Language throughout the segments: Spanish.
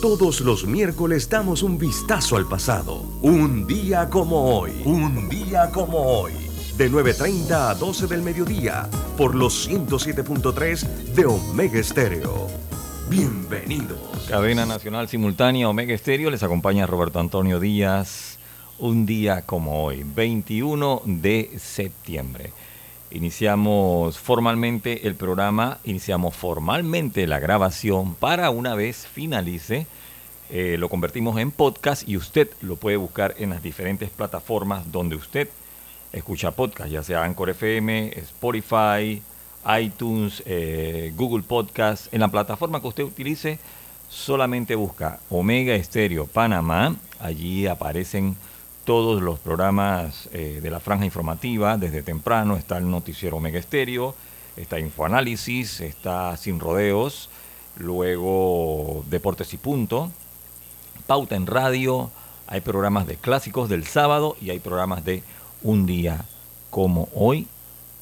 Todos los miércoles damos un vistazo al pasado. Un día como hoy. Un día como hoy. De 9.30 a 12 del mediodía. Por los 107.3 de Omega Estéreo. Bienvenidos. Cadena Nacional Simultánea Omega Estéreo. Les acompaña Roberto Antonio Díaz. Un día como hoy. 21 de septiembre. Iniciamos formalmente el programa, iniciamos formalmente la grabación para una vez finalice, eh, lo convertimos en podcast y usted lo puede buscar en las diferentes plataformas donde usted escucha podcast, ya sea Anchor FM, Spotify, iTunes, eh, Google Podcast, en la plataforma que usted utilice, solamente busca Omega Estéreo Panamá, allí aparecen todos los programas eh, de la franja informativa desde temprano. Está el noticiero Omega Estéreo, está Infoanálisis, está Sin Rodeos, luego Deportes y Punto, Pauta en Radio, hay programas de clásicos del sábado y hay programas de un día como hoy.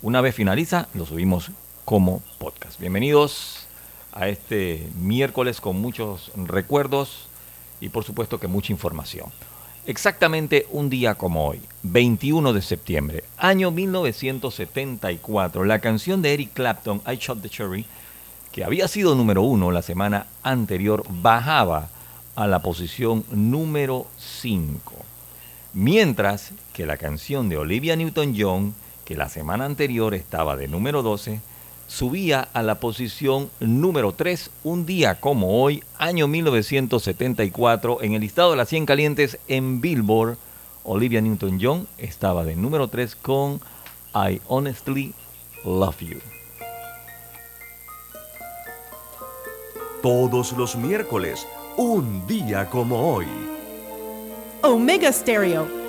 Una vez finaliza, lo subimos como podcast. Bienvenidos a este miércoles con muchos recuerdos y por supuesto que mucha información. Exactamente un día como hoy, 21 de septiembre, año 1974, la canción de Eric Clapton, I Shot the Cherry, que había sido número uno la semana anterior, bajaba a la posición número 5. Mientras que la canción de Olivia Newton-John, que la semana anterior estaba de número 12, subía a la posición número 3 un día como hoy, año 1974, en el listado de las 100 calientes en Billboard. Olivia Newton-John estaba de número 3 con I Honestly Love You. Todos los miércoles, un día como hoy. Omega Stereo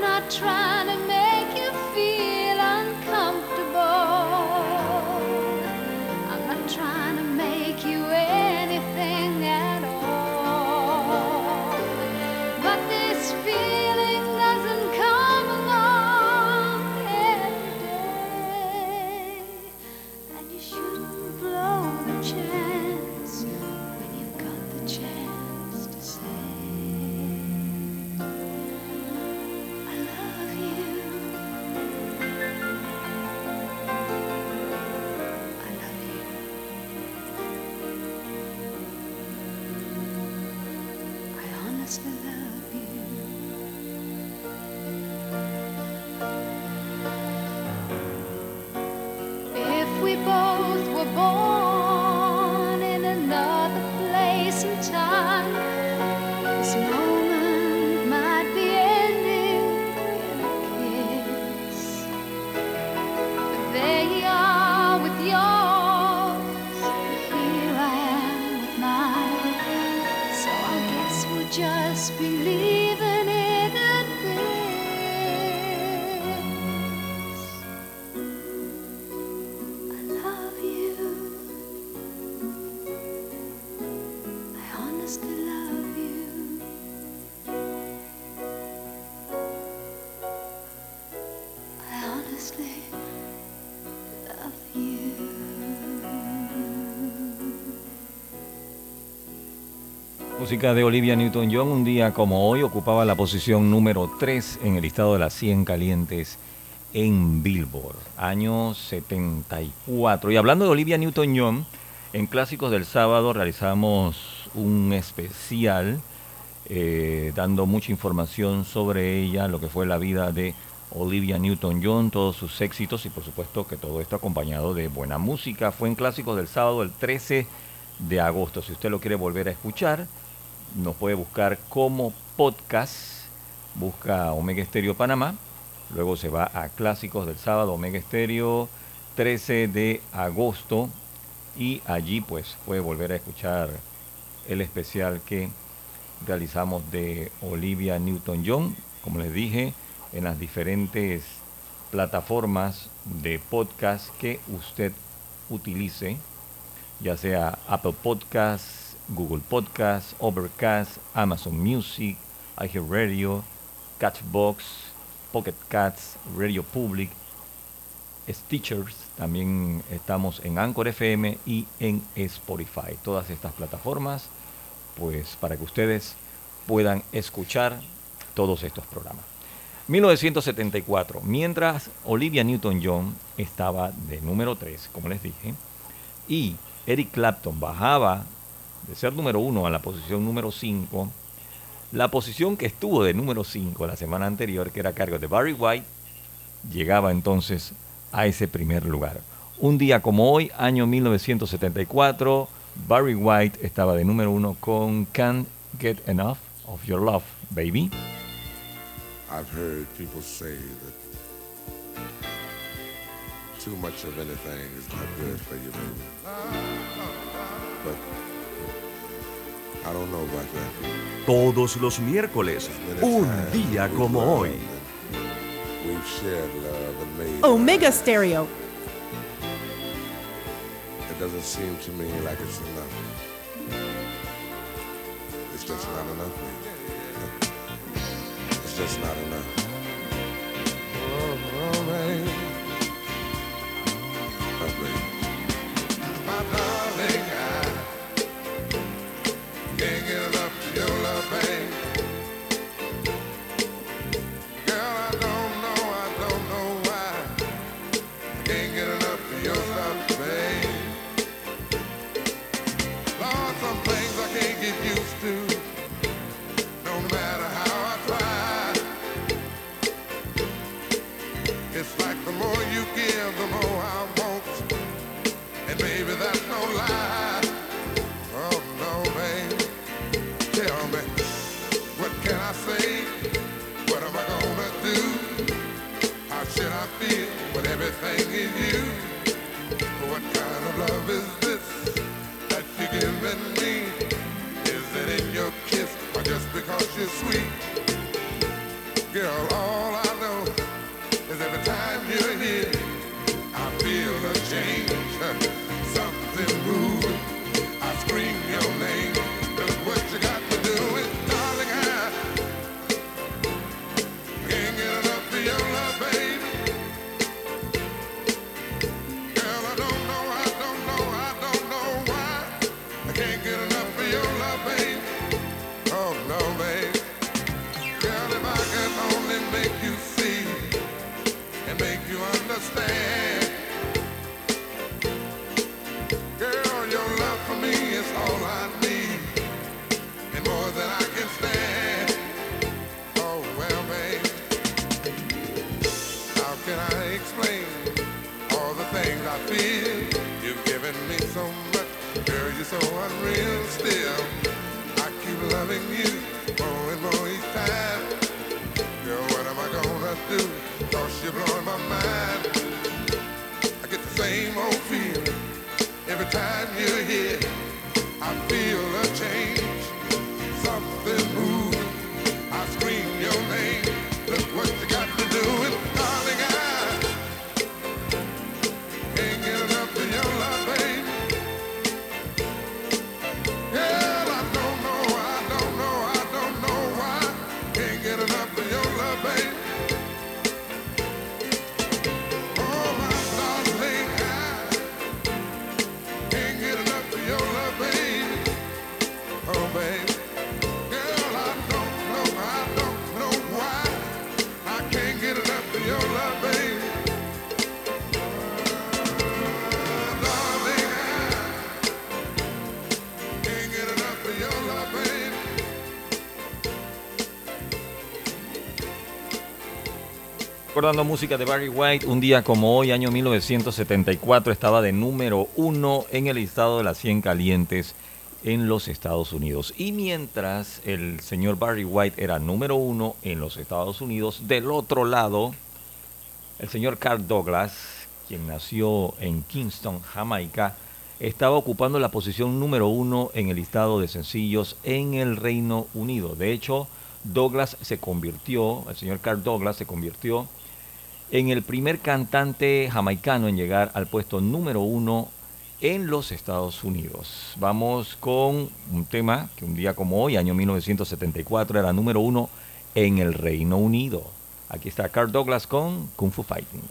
I'm not trying to make música de Olivia Newton-John un día como hoy ocupaba la posición número 3 en el listado de las 100 calientes en Billboard, año 74. Y hablando de Olivia Newton-John, en Clásicos del Sábado realizamos un especial eh, dando mucha información sobre ella, lo que fue la vida de Olivia Newton-John, todos sus éxitos y por supuesto que todo esto acompañado de buena música. Fue en Clásicos del Sábado el 13 de agosto. Si usted lo quiere volver a escuchar, nos puede buscar como podcast, busca Omega Estéreo Panamá, luego se va a Clásicos del Sábado, Omega Estéreo, 13 de agosto, y allí pues puede volver a escuchar el especial que realizamos de Olivia Newton-John, como les dije, en las diferentes plataformas de podcast que usted utilice ya sea Apple Podcasts, Google Podcasts, Overcast, Amazon Music, iHeartRadio, Catchbox, Pocket Cats, Radio Public, Stitchers, también estamos en Anchor FM y en Spotify. Todas estas plataformas, pues para que ustedes puedan escuchar todos estos programas. 1974, mientras Olivia Newton-John estaba de número 3, como les dije, y Eric Clapton bajaba de ser número uno a la posición número 5, la posición que estuvo de número 5 la semana anterior, que era a cargo de Barry White, llegaba entonces a ese primer lugar. Un día como hoy, año 1974, Barry White estaba de número uno con Can't Get Enough of Your Love, Baby. I've heard people say that too much of anything is not good for you, baby. Todos los miércoles, un día como hoy. We've shared love and made Omega Stereo. It doesn't seem to me like it's enough. It's just not enough. You're here, I feel a change. Recordando música de Barry White, un día como hoy, año 1974, estaba de número uno en el listado de las 100 calientes en los Estados Unidos. Y mientras el señor Barry White era número uno en los Estados Unidos, del otro lado, el señor Carl Douglas, quien nació en Kingston, Jamaica, estaba ocupando la posición número uno en el listado de sencillos en el Reino Unido. De hecho, Douglas se convirtió, el señor Carl Douglas se convirtió en el primer cantante jamaicano en llegar al puesto número uno en los Estados Unidos. Vamos con un tema que un día como hoy, año 1974, era número uno en el Reino Unido. Aquí está Carl Douglas con Kung Fu Fighting.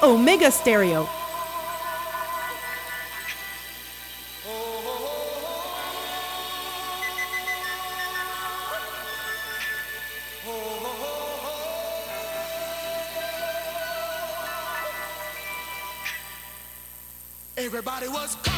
Omega Stereo. Everybody was kung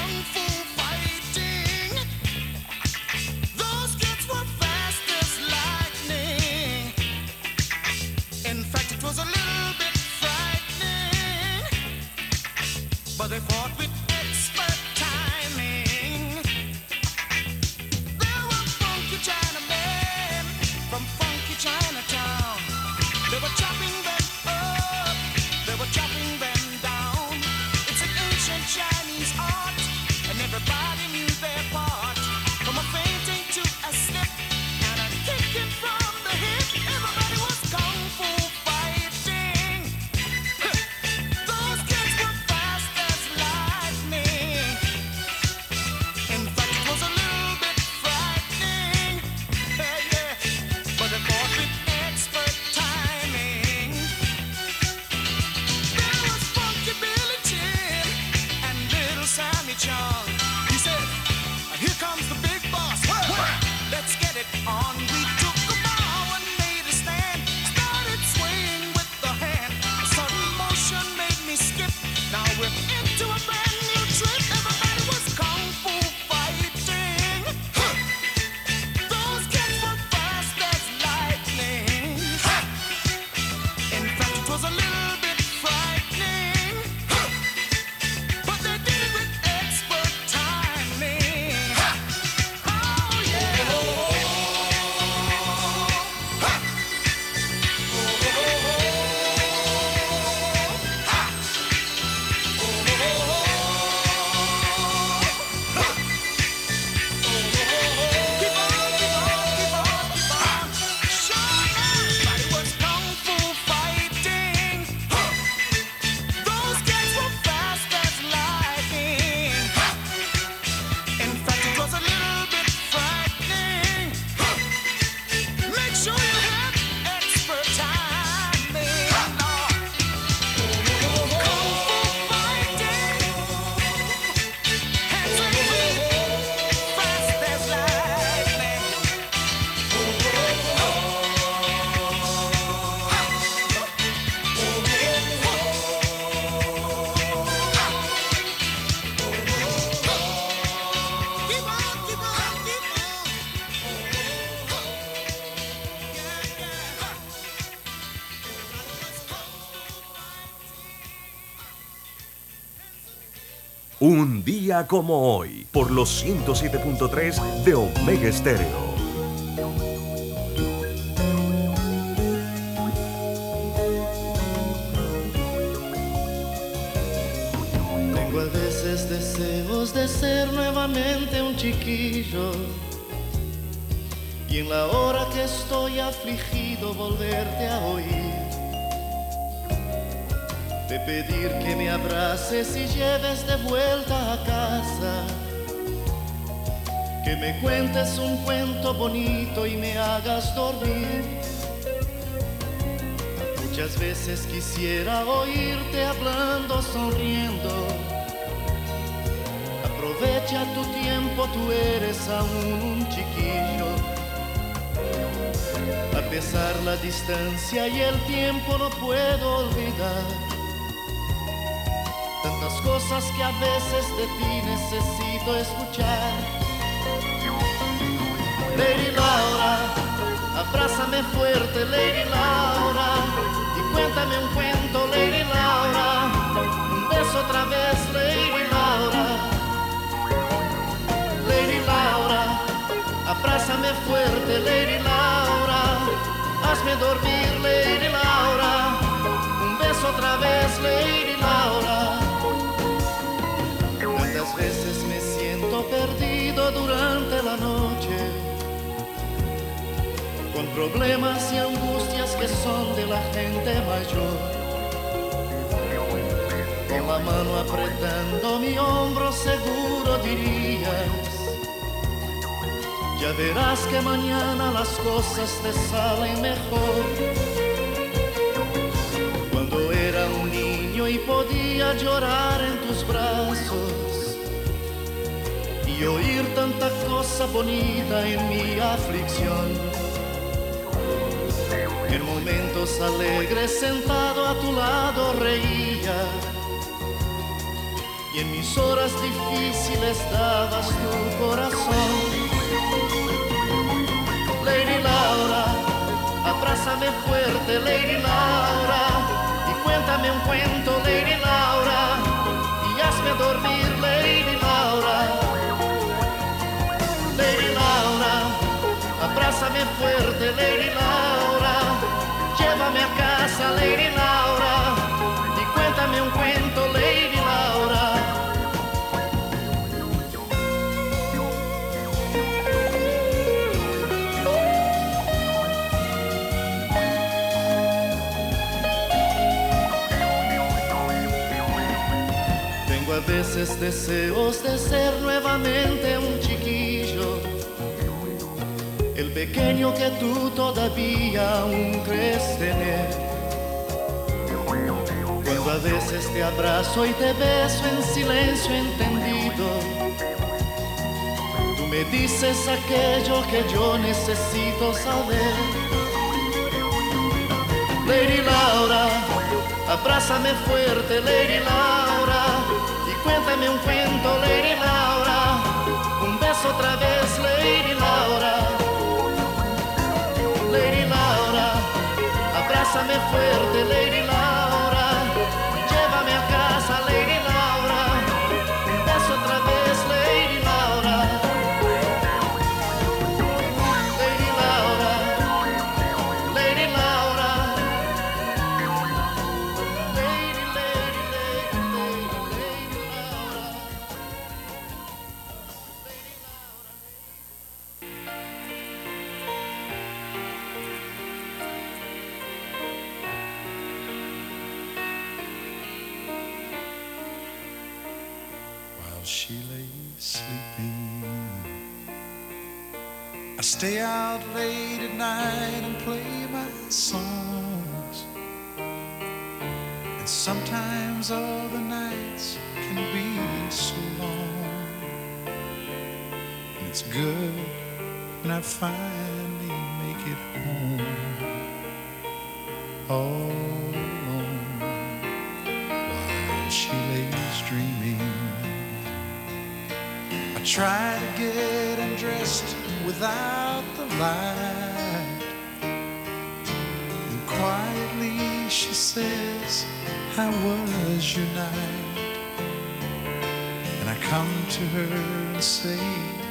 como hoy, por los 107.3 de Omega Estéreo. Pedir que me abraces y lleves de vuelta a casa. Que me cuentes un cuento bonito y me hagas dormir. Muchas veces quisiera oírte hablando, sonriendo. Aprovecha tu tiempo, tú eres aún un chiquillo. A pesar la distancia y el tiempo no puedo olvidar. Cosas que a veces de ti necesito escuchar. Lady Laura, abrázame fuerte, Lady Laura, y cuéntame un cuento, Lady Laura. Un beso otra vez, Lady Laura. Lady Laura, abrázame fuerte, Lady Laura. Hazme dormir, Lady Laura. Un beso otra vez, Lady Laura. Tantas veces me siento perdido durante la noche, con problemas y angustias que son de la gente mayor. Con la mano apretando mi hombro seguro dirías, ya verás que mañana las cosas te salen mejor. Cuando era un niño y podía llorar en tus brazos oír tanta cosa bonita en mi aflicción. En momentos alegres sentado a tu lado reía y en mis horas difíciles dabas tu corazón. Lady Laura, abrázame fuerte, Lady Laura, y cuéntame un cuento, Lady abrázame fuerte, Lady Laura, llévame a casa, Lady Laura, y cuéntame un cuento, Lady Laura. Tengo a veces deseos de ser nuevamente un pequeño que tú todavía aún crees tener. Cuando a veces te abrazo y te beso en silencio entendido, tú me dices aquello que yo necesito saber. Lady Laura, abrázame fuerte, Lady Laura, y cuéntame un cuento, Lady Laura, un beso otra vez, Lady Laura. Abrázame fuerte, I finally make it home. All alone while she lays dreaming. I try to get undressed without the light. And quietly she says, How was your night? And I come to her and say,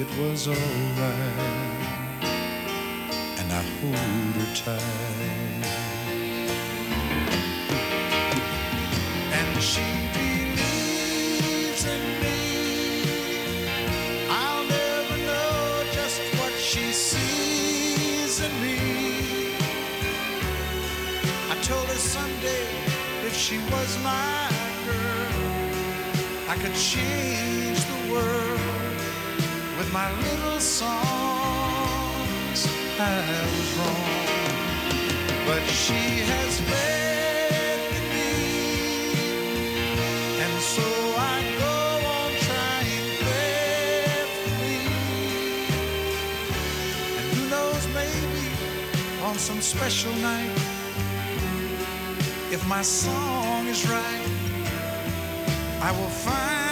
It was alright. And I hold her tight. And she believes in me. I'll never know just what she sees in me. I told her someday if she was my girl, I could change the world my little songs. I was wrong but she has faith in me. And so I go on trying faithfully and who knows maybe on some special night if my song is right I will find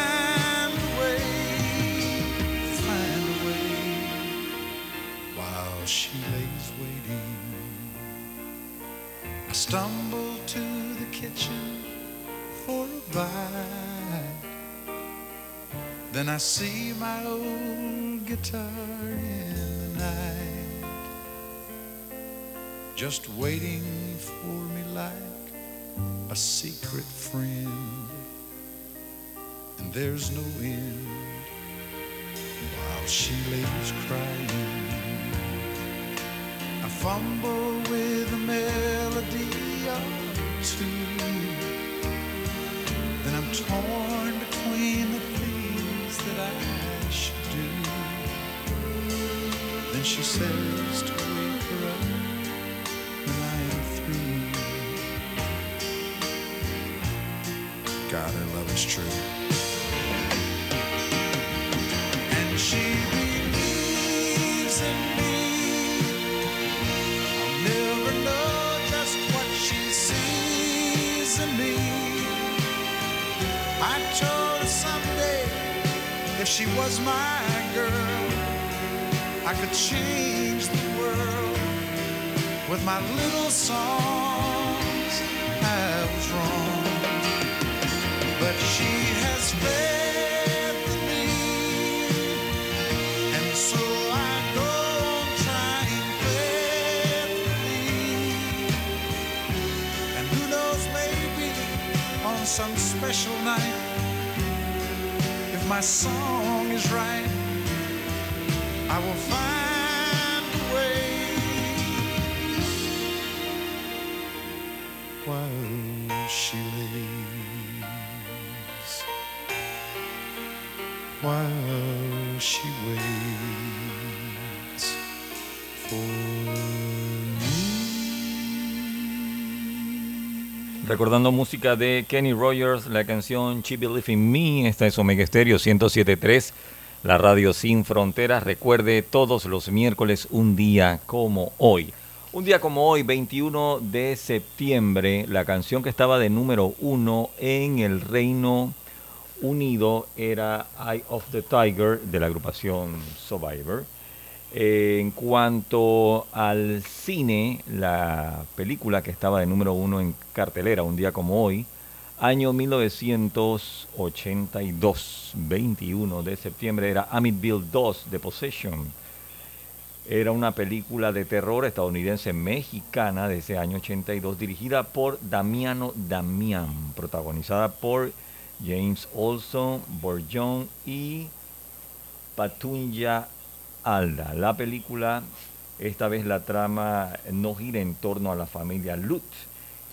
Stumble to the kitchen for a bite. Then I see my old guitar in the night, just waiting for me like a secret friend. And there's no end while she lays crying. Fumble with a melody or two. Then I'm torn between the things that I should do. Then she says my girl, I could change the world with my little songs. I was wrong, but she has faith in me, and so I go on trying faithfully. And who knows, maybe on some special night, if my song is right, I will find Recordando música de Kenny Rogers, la canción She Believe in Me, esta es Omega Stereo 107.3, la radio sin fronteras. Recuerde todos los miércoles un día como hoy. Un día como hoy, 21 de septiembre, la canción que estaba de número uno en el Reino Unido era Eye of the Tiger de la agrupación Survivor. Eh, en cuanto al cine, la película que estaba de número uno en cartelera un día como hoy, año 1982, 21 de septiembre, era Amityville 2, The Possession. Era una película de terror estadounidense mexicana de ese año 82, dirigida por Damiano Damián, protagonizada por James Olson, Borjón y Patunya Alda. La película, esta vez la trama no gira en torno a la familia Lut,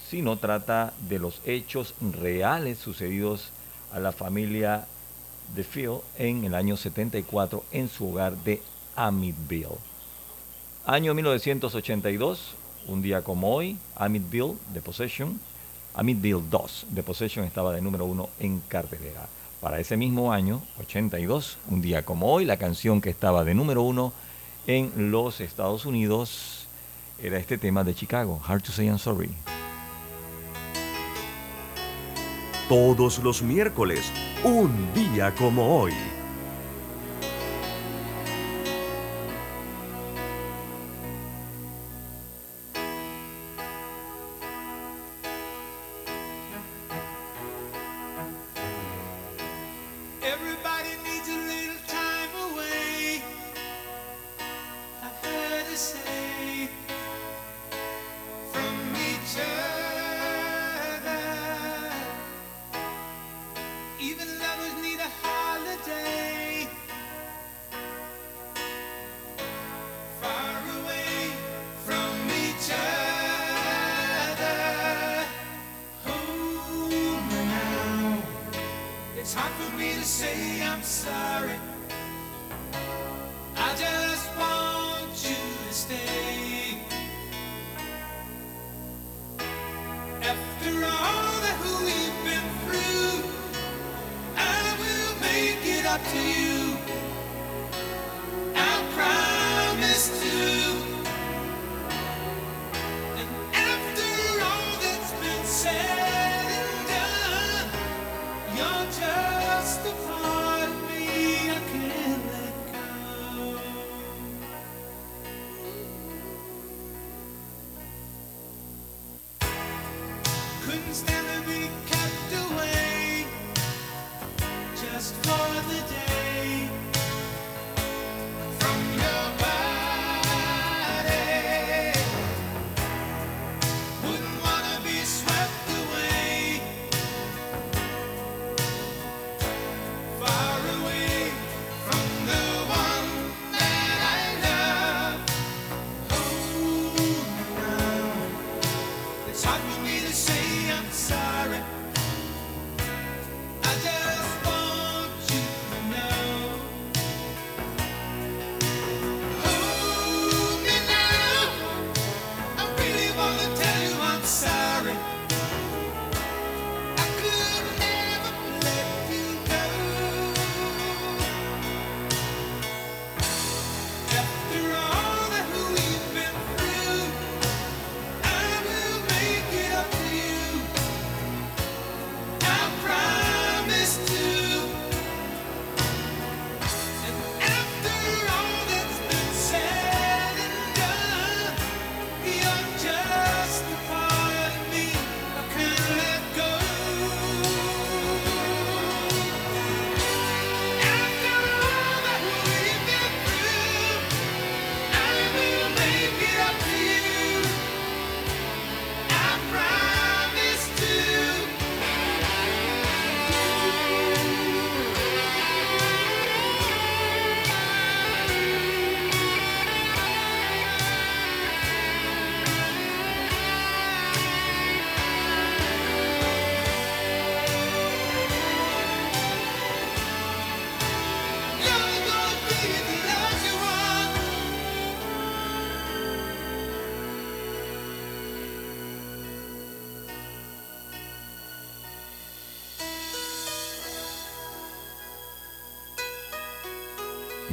sino trata de los hechos reales sucedidos a la familia de Phil en el año 74 en su hogar de Amityville. Año 1982, un día como hoy, Amityville, The Possession, Amityville 2, The Possession estaba de número uno en cartelera. Para ese mismo año, 82, un día como hoy, la canción que estaba de número uno en los Estados Unidos era este tema de Chicago, Hard to Say I'm Sorry. Todos los miércoles, un día como hoy.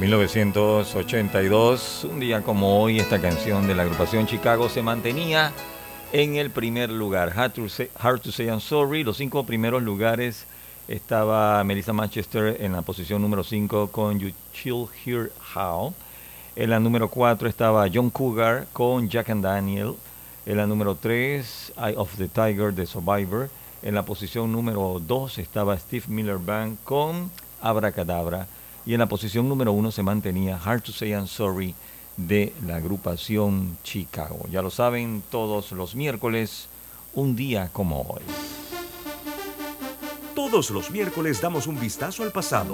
1982, un día como hoy, esta canción de la agrupación Chicago se mantenía en el primer lugar. Hard to Say, Hard to Say I'm Sorry. Los cinco primeros lugares estaba Melissa Manchester en la posición número 5 con You Chill Hear How. En la número 4 estaba John Cougar con Jack and Daniel. En la número 3, Eye of the Tiger de Survivor. En la posición número 2 estaba Steve Miller Band con Abracadabra. Y en la posición número 1 se mantenía Hard to Say I'm Sorry de la agrupación Chicago. Ya lo saben, todos los miércoles, un día como hoy. Todos los miércoles damos un vistazo al pasado.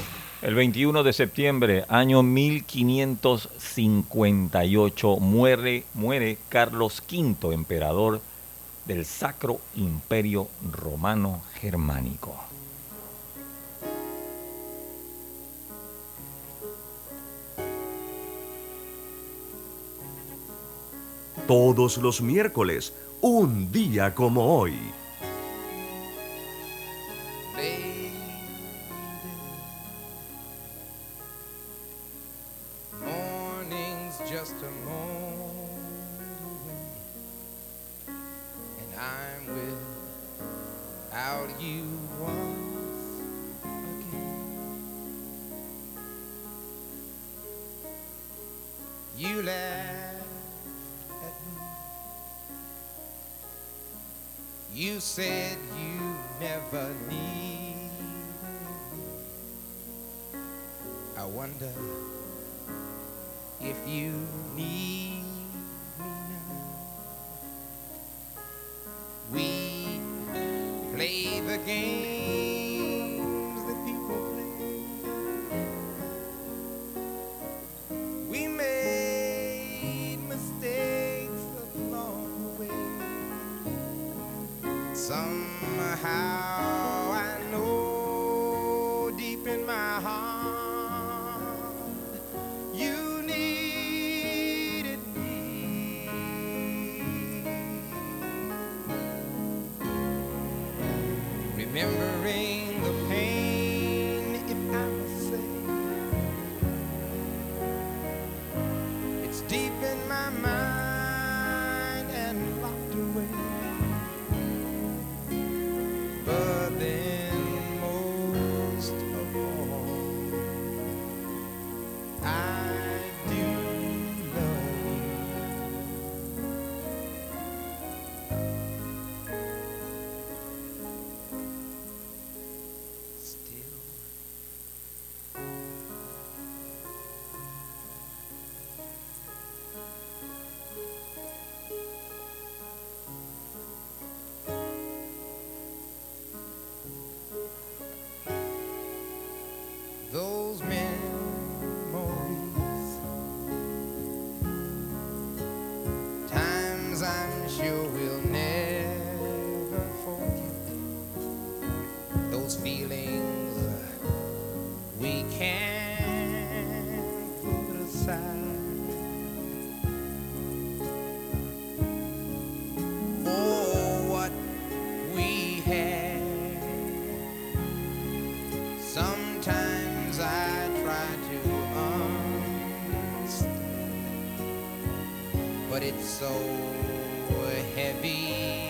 El 21 de septiembre, año 1558, muere, muere Carlos V, emperador del Sacro Imperio Romano Germánico. Todos los miércoles, un día como hoy. Sometimes I try to understand, but it's so heavy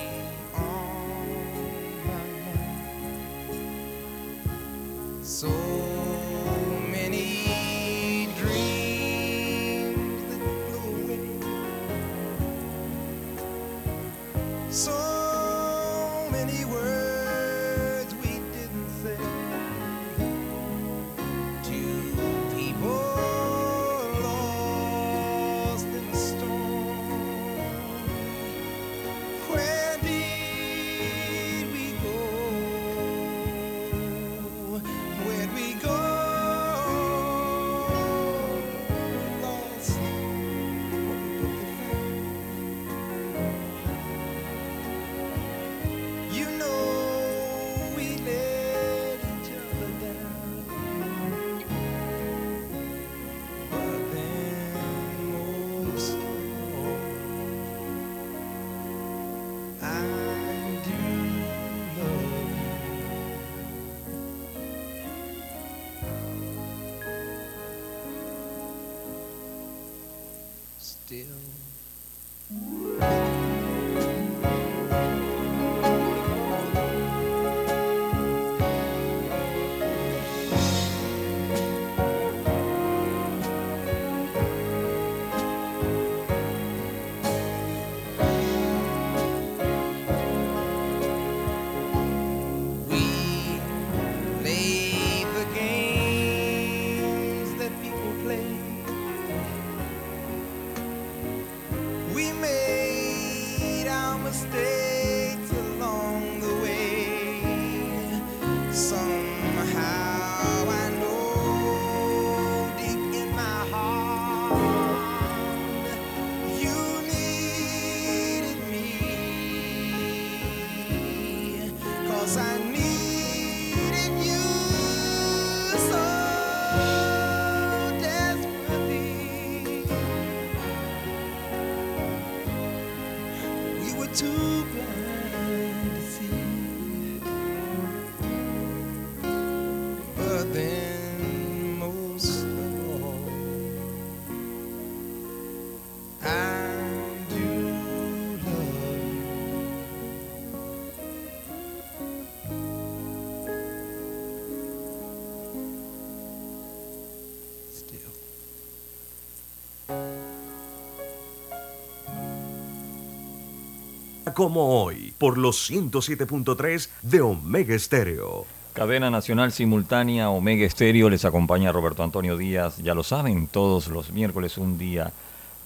Como hoy, por los 107.3 de Omega Estéreo. Cadena Nacional Simultánea Omega Estéreo les acompaña Roberto Antonio Díaz. Ya lo saben, todos los miércoles un día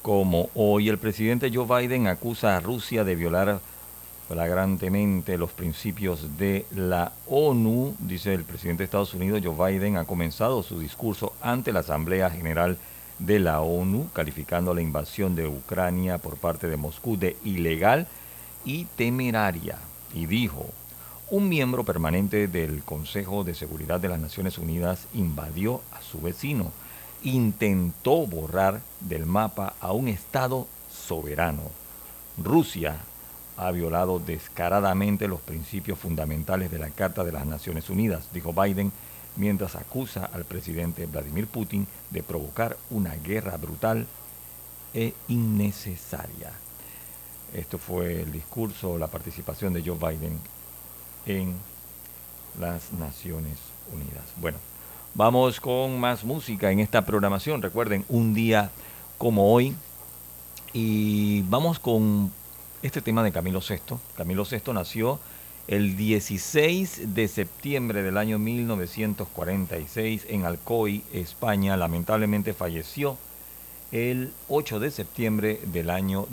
como hoy. El presidente Joe Biden acusa a Rusia de violar flagrantemente los principios de la ONU. Dice el presidente de Estados Unidos, Joe Biden, ha comenzado su discurso ante la Asamblea General de la ONU, calificando la invasión de Ucrania por parte de Moscú de ilegal y temeraria. Y dijo, un miembro permanente del Consejo de Seguridad de las Naciones Unidas invadió a su vecino, intentó borrar del mapa a un Estado soberano. Rusia ha violado descaradamente los principios fundamentales de la Carta de las Naciones Unidas, dijo Biden, mientras acusa al presidente Vladimir Putin de provocar una guerra brutal e innecesaria. Esto fue el discurso, la participación de Joe Biden en las Naciones Unidas. Bueno, vamos con más música en esta programación. Recuerden, un día como hoy. Y vamos con este tema de Camilo VI. Camilo VI nació el 16 de septiembre del año 1946 en Alcoy, España. Lamentablemente falleció el 8 de septiembre del año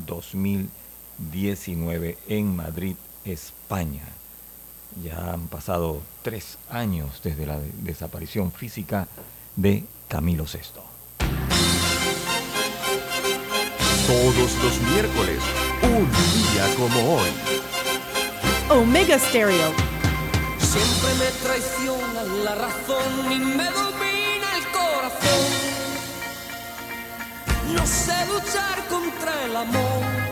2019 en Madrid, España. Ya han pasado tres años desde la de- desaparición física de Camilo VI. Todos los miércoles, un día como hoy. Omega Stereo. Siempre me traiciona la razón y me domina el corazón. No sé luchar contra el amor.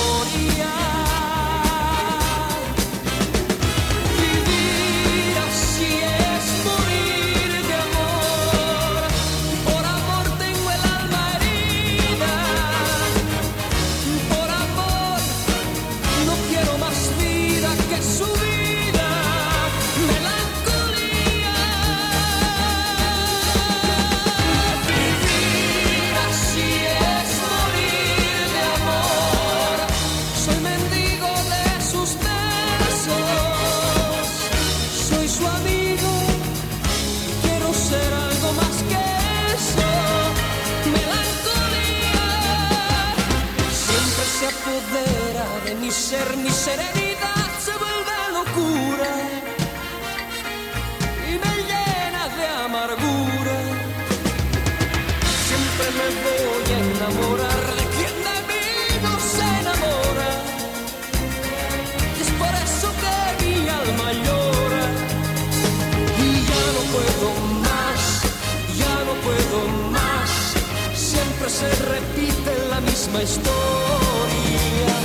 Se repite la misma historia.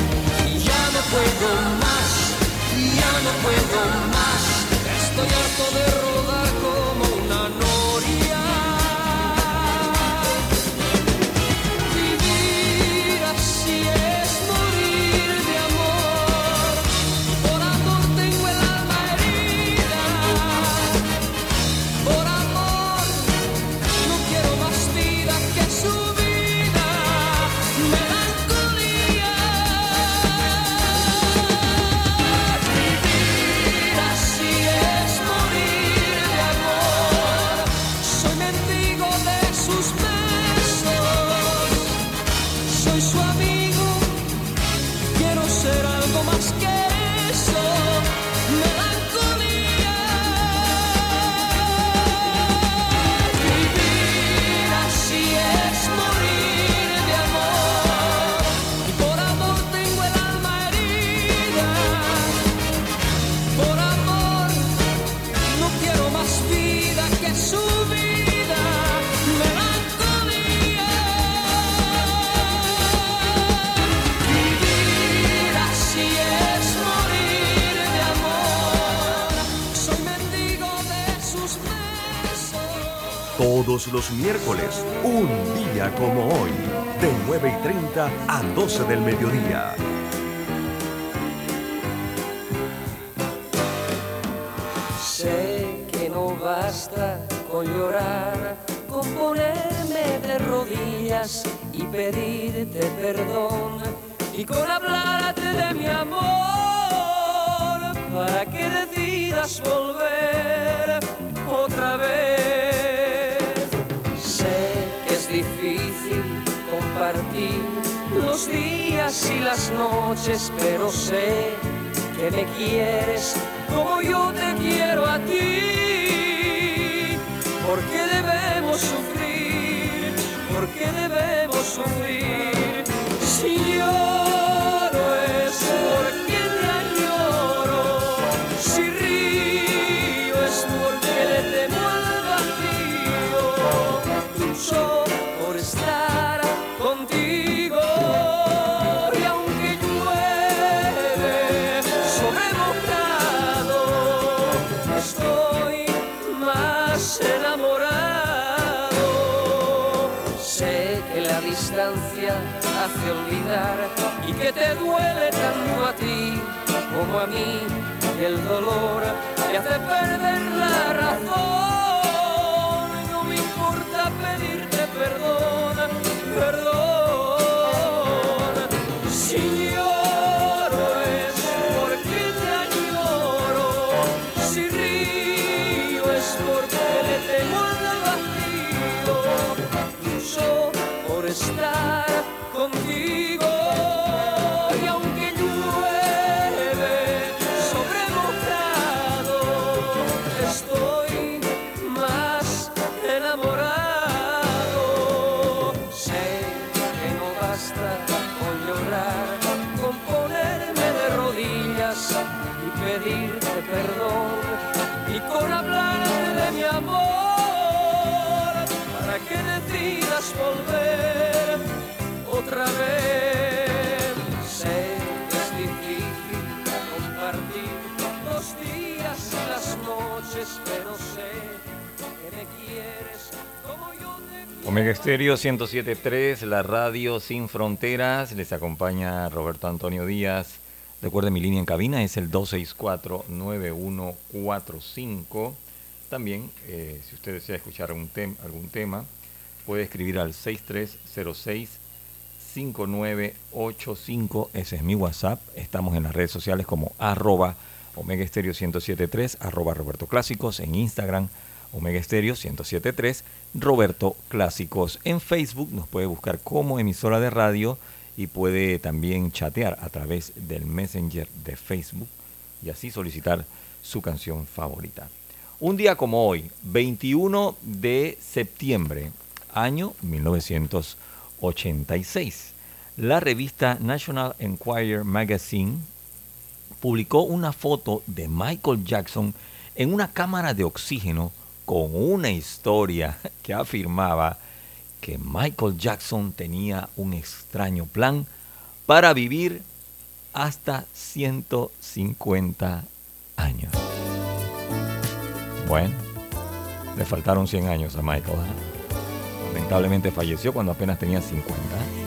Ya no puedo más, ya no puedo más. Estoy harto de rodar los miércoles, un día como hoy, de 9 y 30 a 12 del mediodía. Sé que no basta con llorar, con ponerme de rodillas y pedirte perdón y con hablarte de mi amor para que decidas volver otra vez. Compartir los días y las noches, pero sé que me quieres como yo te quiero a ti. ¿Por qué debemos sufrir? ¿Por qué debemos sufrir? Si lloro duele tanto a ti como a mí. El dolor te hace perder la razón. No me importa pedirte perdón, perdón. Volver otra vez. Sé que es difícil compartir los días y las noches, pero sé que me quieres como yo te quiero. Omega Estéreo 107.3, la radio sin fronteras. Les acompaña Roberto Antonio Díaz. Recuerde mi línea en cabina es el 264-9145. También, eh, si usted desea escuchar un tem- algún tema, puede escribir al 6306-5985. Ese es mi WhatsApp. Estamos en las redes sociales como arroba Omega Estéreo 1073, arroba Roberto Clásicos en Instagram, Omega Estéreo 1073, Roberto Clásicos. En Facebook nos puede buscar como emisora de radio y puede también chatear a través del Messenger de Facebook y así solicitar su canción favorita. Un día como hoy, 21 de septiembre, año 1986. La revista National Enquirer Magazine publicó una foto de Michael Jackson en una cámara de oxígeno con una historia que afirmaba que Michael Jackson tenía un extraño plan para vivir hasta 150 años. Bueno, le faltaron 100 años a Michael. ¿eh? lamentablemente falleció cuando apenas tenía 50 años.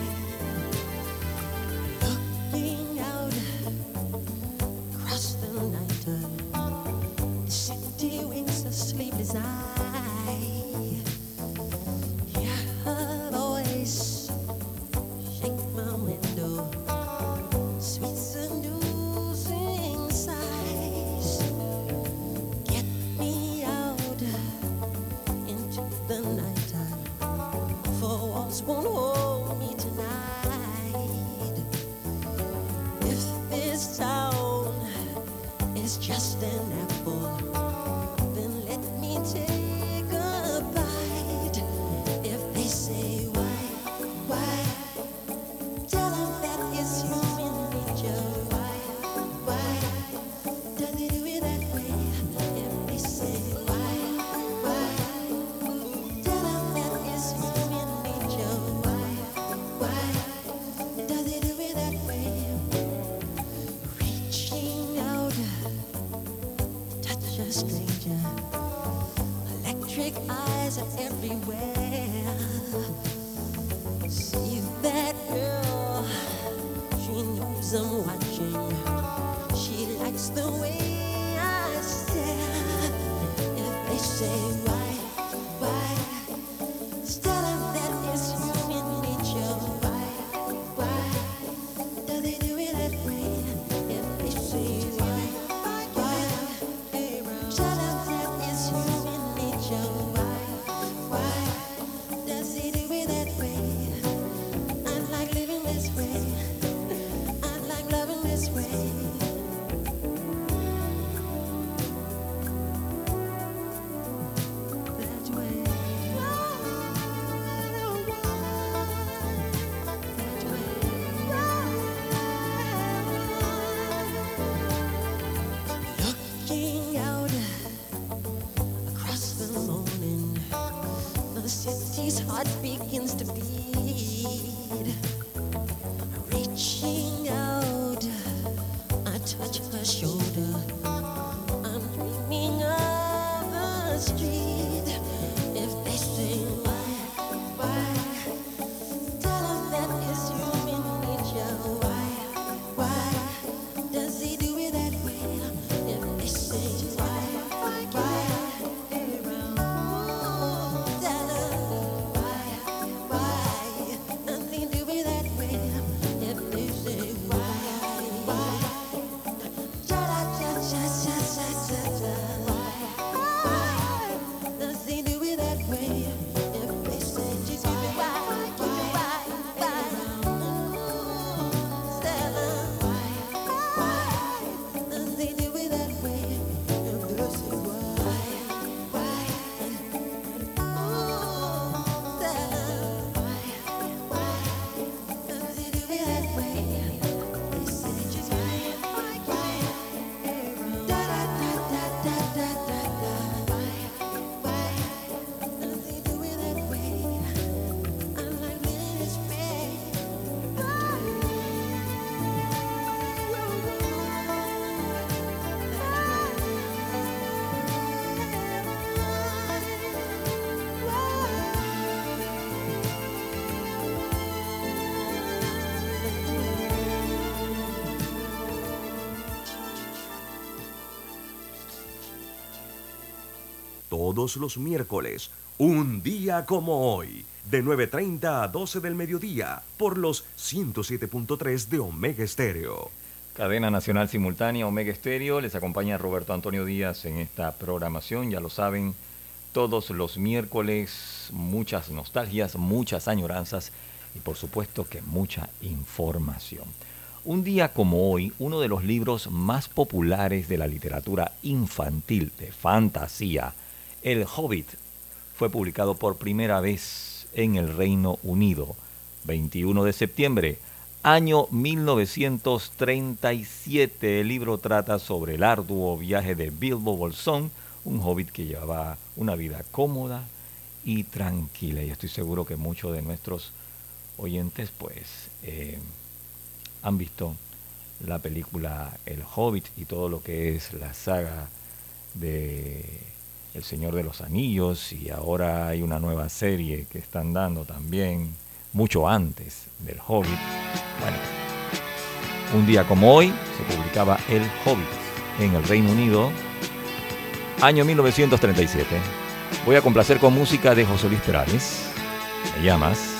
todos los miércoles, un día como hoy, de 9.30 a 12 del mediodía, por los 107.3 de Omega Estéreo. Cadena Nacional Simultánea Omega Estéreo, les acompaña Roberto Antonio Díaz en esta programación, ya lo saben, todos los miércoles, muchas nostalgias, muchas añoranzas y por supuesto que mucha información. Un día como hoy, uno de los libros más populares de la literatura infantil de fantasía el Hobbit fue publicado por primera vez en el Reino Unido, 21 de septiembre, año 1937. El libro trata sobre el arduo viaje de Bilbo Bolsón, un hobbit que llevaba una vida cómoda y tranquila. Y estoy seguro que muchos de nuestros oyentes pues eh, han visto la película El Hobbit y todo lo que es la saga de el Señor de los Anillos y ahora hay una nueva serie que están dando también mucho antes del Hobbit. Bueno, un día como hoy se publicaba El Hobbit en el Reino Unido, año 1937. Voy a complacer con música de José Luis Perales. Me llamas.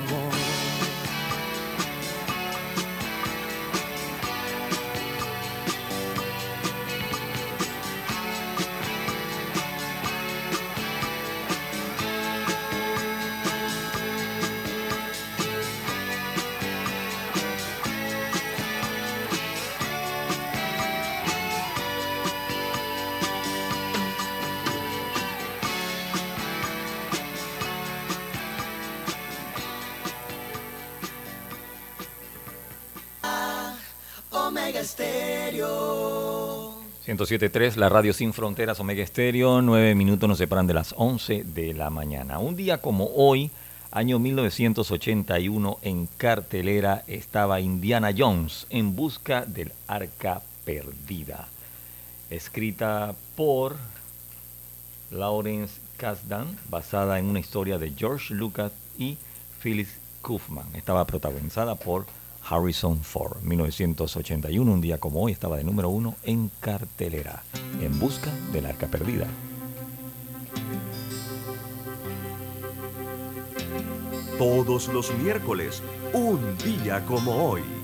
107.3, la radio sin fronteras, Omega Estéreo, nueve minutos nos separan de las 11 de la mañana. Un día como hoy, año 1981, en cartelera estaba Indiana Jones en busca del arca perdida, escrita por Lawrence Kasdan, basada en una historia de George Lucas y Phyllis Kaufman. Estaba protagonizada por Harrison Ford. 1981, un día como hoy, estaba de número uno en cartelera, en busca del arca perdida. Todos los miércoles, un día como hoy.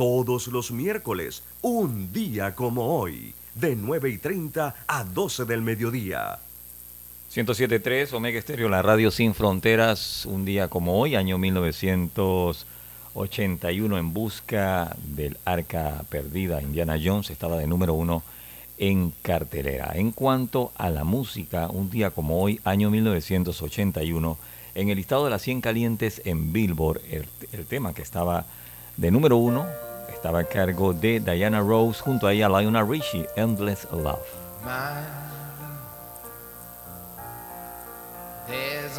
Todos los miércoles, un día como hoy, de 9 y 30 a 12 del mediodía. 107.3 Omega Estéreo, la radio sin fronteras, un día como hoy, año 1981, en busca del arca perdida. Indiana Jones estaba de número uno en cartelera. En cuanto a la música, un día como hoy, año 1981, en el listado de las 100 calientes en Billboard, el, el tema que estaba de número uno estaba a cargo de Diana Rose, junto a ella Lionel Richie, Endless Love. There's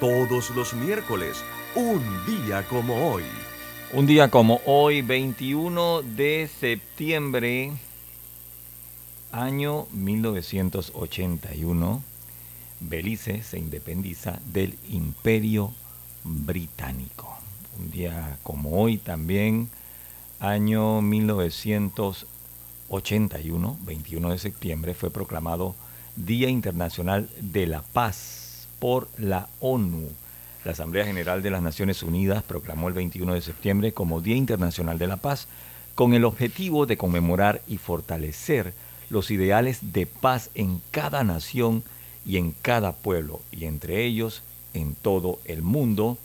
Todos los miércoles, un día como hoy. Un día como hoy, 21 de septiembre, año 1981, Belice se independiza del Imperio Británico. Un día como hoy también, año 1981, 21 de septiembre, fue proclamado Día Internacional de la Paz por la ONU. La Asamblea General de las Naciones Unidas proclamó el 21 de septiembre como Día Internacional de la Paz con el objetivo de conmemorar y fortalecer los ideales de paz en cada nación y en cada pueblo, y entre ellos en todo el mundo,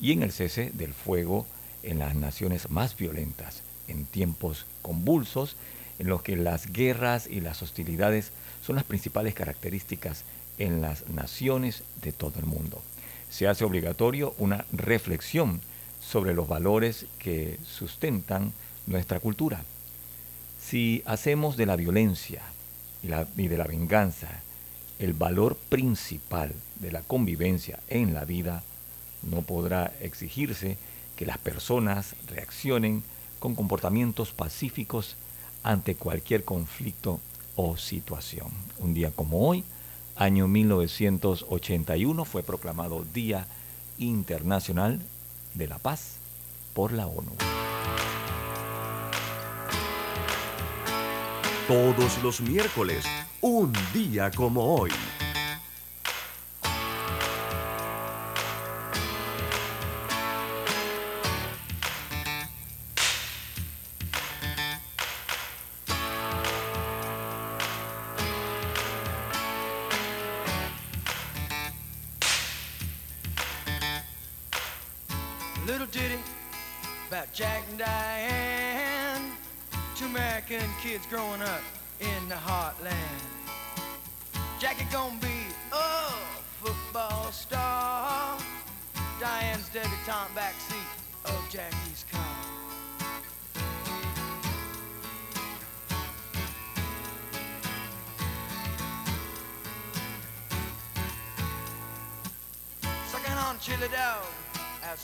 y en el cese del fuego en las naciones más violentas, en tiempos convulsos, en los que las guerras y las hostilidades son las principales características en las naciones de todo el mundo. Se hace obligatorio una reflexión sobre los valores que sustentan nuestra cultura. Si hacemos de la violencia y, y de la venganza, el valor principal de la convivencia en la vida, no podrá exigirse que las personas reaccionen con comportamientos pacíficos ante cualquier conflicto o situación. Un día como hoy, año 1981, fue proclamado Día Internacional de la Paz por la ONU. Todos los miércoles, un día como hoy. Ditty about Jack and Diane, two American kids growing up in the heartland. Jackie gonna be a football star. Diane's debutante backseat of Jackie's car. Sucking on chili dog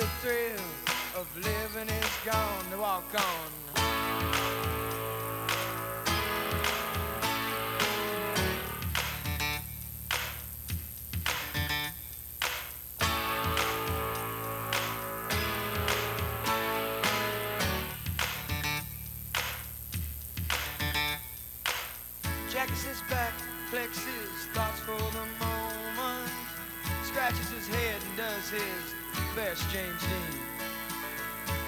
the thrill of living is gone. To walk on. Jackie sits back, flexes thoughts for the moment, scratches his head and does his best James Dean.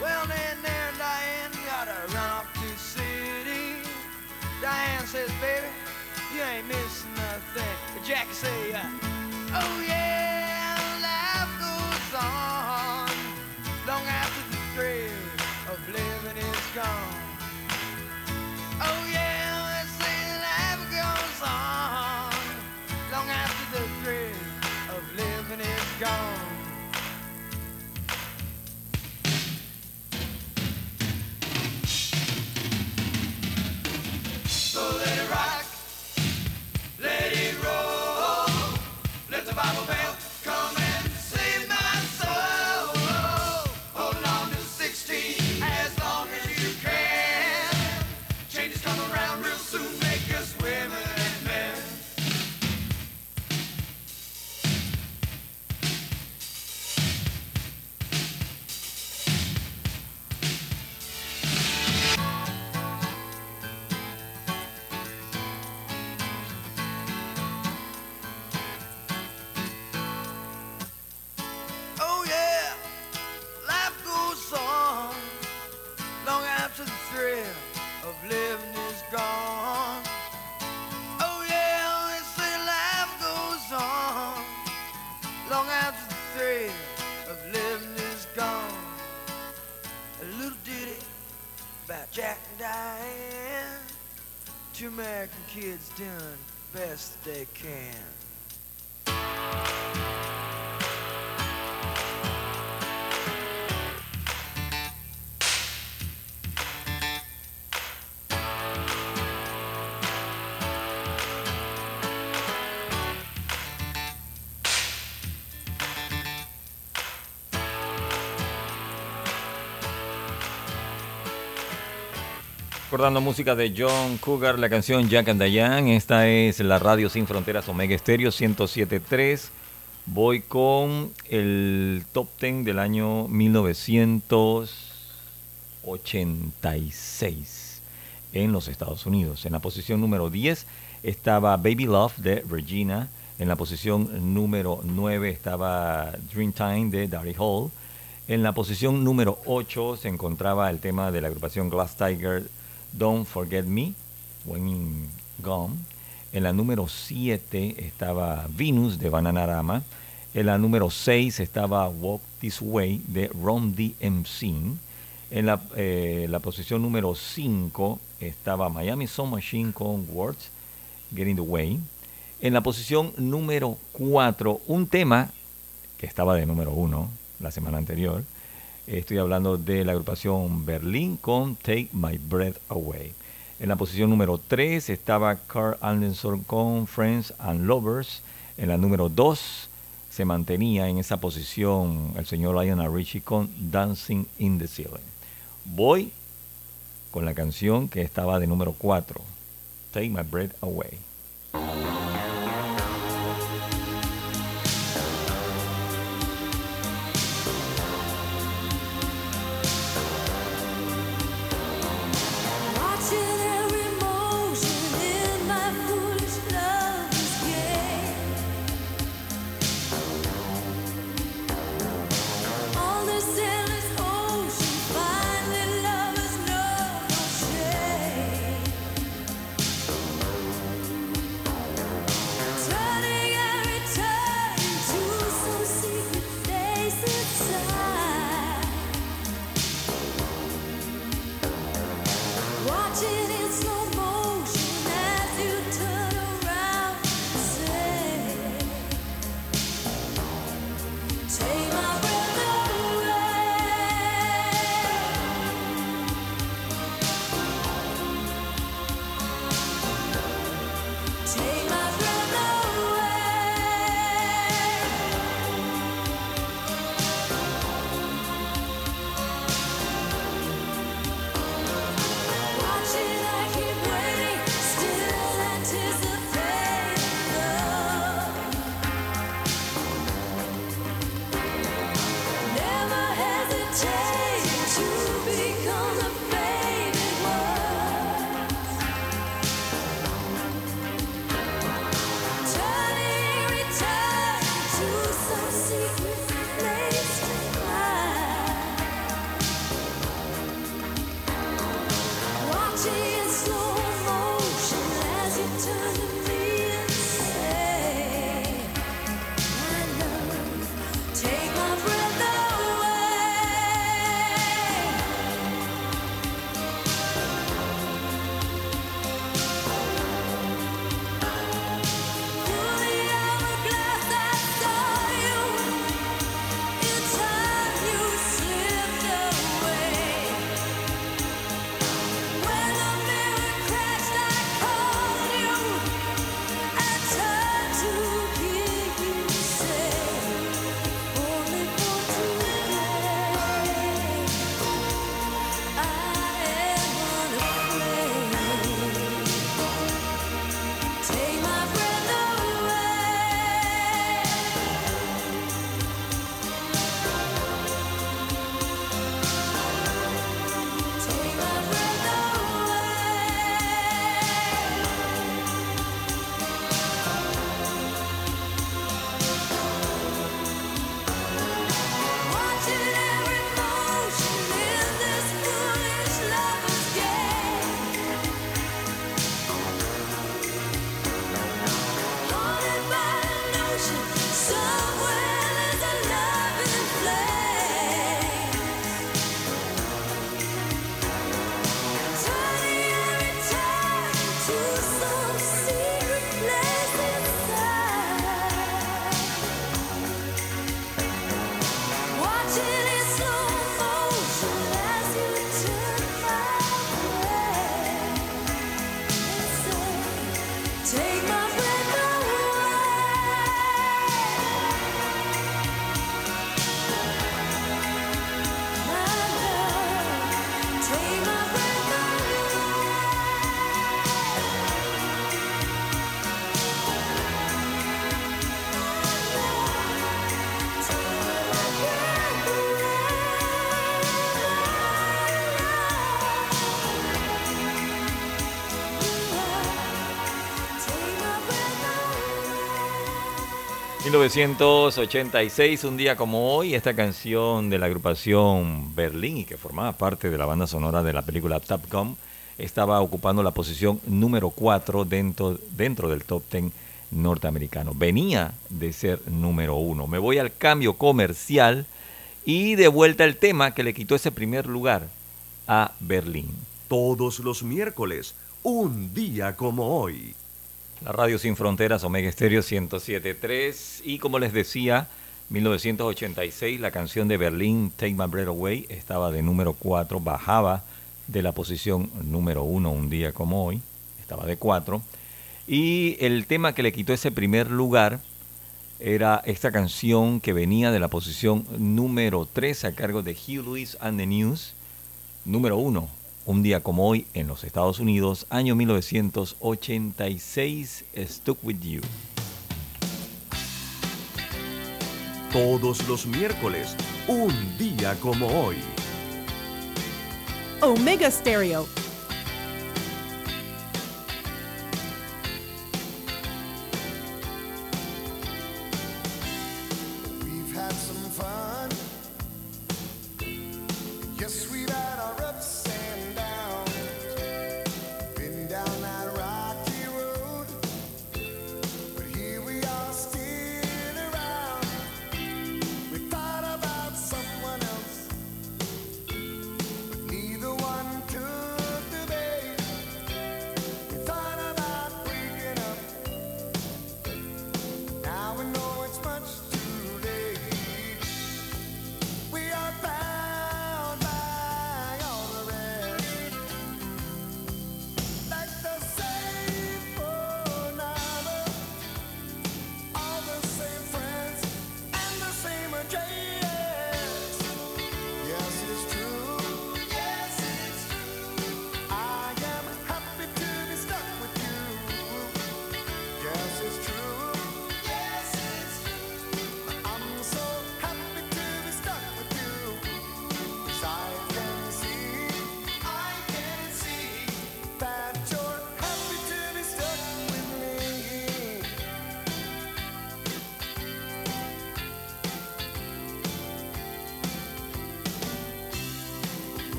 Well, then there Diane gotta run off to city. Diane says, baby, you ain't missing nothing. But Jackie say, uh, oh yeah, they can. Recordando música de John Cougar, la canción Jack and Diane. Esta es la Radio Sin Fronteras Omega Estéreo 107.3. Voy con el top 10 del año 1986 en los Estados Unidos. En la posición número 10 estaba Baby Love de Regina. En la posición número 9 estaba Dreamtime de Darry Hall. En la posición número 8 se encontraba el tema de la agrupación Glass Tiger, Don't Forget Me. Buen Gum. En la número 7 estaba Venus de Bananarama. En la número 6 estaba Walk This Way de Ron DMC. En la, eh, la posición número 5 estaba Miami Sound Machine con Words, Getting the Way. En la posición número 4, un tema que estaba de número 1 la semana anterior. Estoy hablando de la agrupación Berlín con Take My Breath Away. En la posición número 3 estaba Carl Anderson con Friends and Lovers. En la número 2 se mantenía en esa posición el señor Lionel Richie con Dancing in the Ceiling. Voy con la canción que estaba de número 4, Take My Breath Away. 1986, un día como hoy, esta canción de la agrupación Berlín y que formaba parte de la banda sonora de la película Top Gun estaba ocupando la posición número 4 dentro, dentro del top 10 norteamericano. Venía de ser número 1. Me voy al cambio comercial y de vuelta el tema que le quitó ese primer lugar a Berlín. Todos los miércoles, un día como hoy. La Radio Sin Fronteras, Omega Estéreo 107.3. Y como les decía, 1986, la canción de Berlín, Take My Breath Away, estaba de número 4, bajaba de la posición número 1 un día como hoy, estaba de 4. Y el tema que le quitó ese primer lugar era esta canción que venía de la posición número 3 a cargo de Hugh Lewis and the News, número 1, un día como hoy en los Estados Unidos, año 1986, Stuck With You. Todos los miércoles, un día como hoy. Omega Stereo.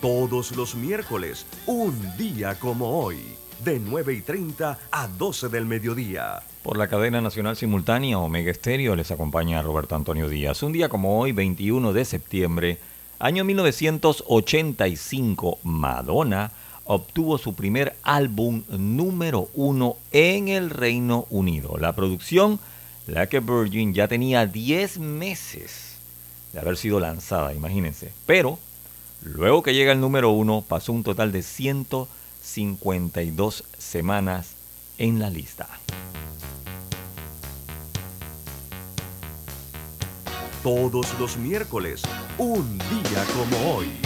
Todos los miércoles, un día como hoy, de 9 y 30 a 12 del mediodía. Por la cadena nacional simultánea Omega Estéreo les acompaña Roberto Antonio Díaz. Un día como hoy, 21 de septiembre, año 1985, Madonna obtuvo su primer álbum número uno en el Reino Unido. La producción, Like a Virgin, ya tenía 10 meses de haber sido lanzada, imagínense. Pero, luego que llega el número uno, pasó un total de 152 semanas en la lista. Todos los miércoles, un día como hoy.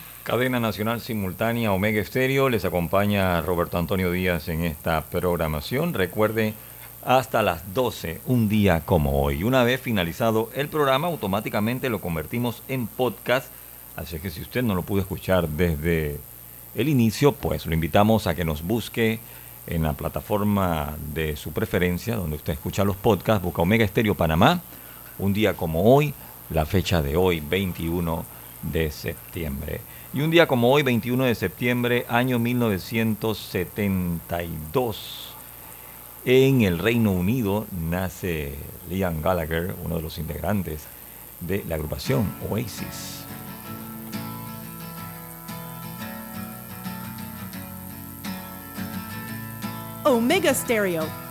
Cadena Nacional Simultánea Omega Estéreo les acompaña Roberto Antonio Díaz en esta programación. Recuerde, hasta las 12, un día como hoy. Una vez finalizado el programa, automáticamente lo convertimos en podcast. Así que si usted no lo pudo escuchar desde el inicio, pues lo invitamos a que nos busque en la plataforma de su preferencia, donde usted escucha los podcasts, busca Omega Estéreo Panamá, un día como hoy, la fecha de hoy, 21 de septiembre. Y un día como hoy, 21 de septiembre, año 1972, en el Reino Unido nace Liam Gallagher, uno de los integrantes de la agrupación Oasis. Omega Stereo.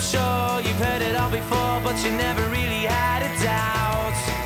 Sure you've heard it all before, but you never really had a doubt.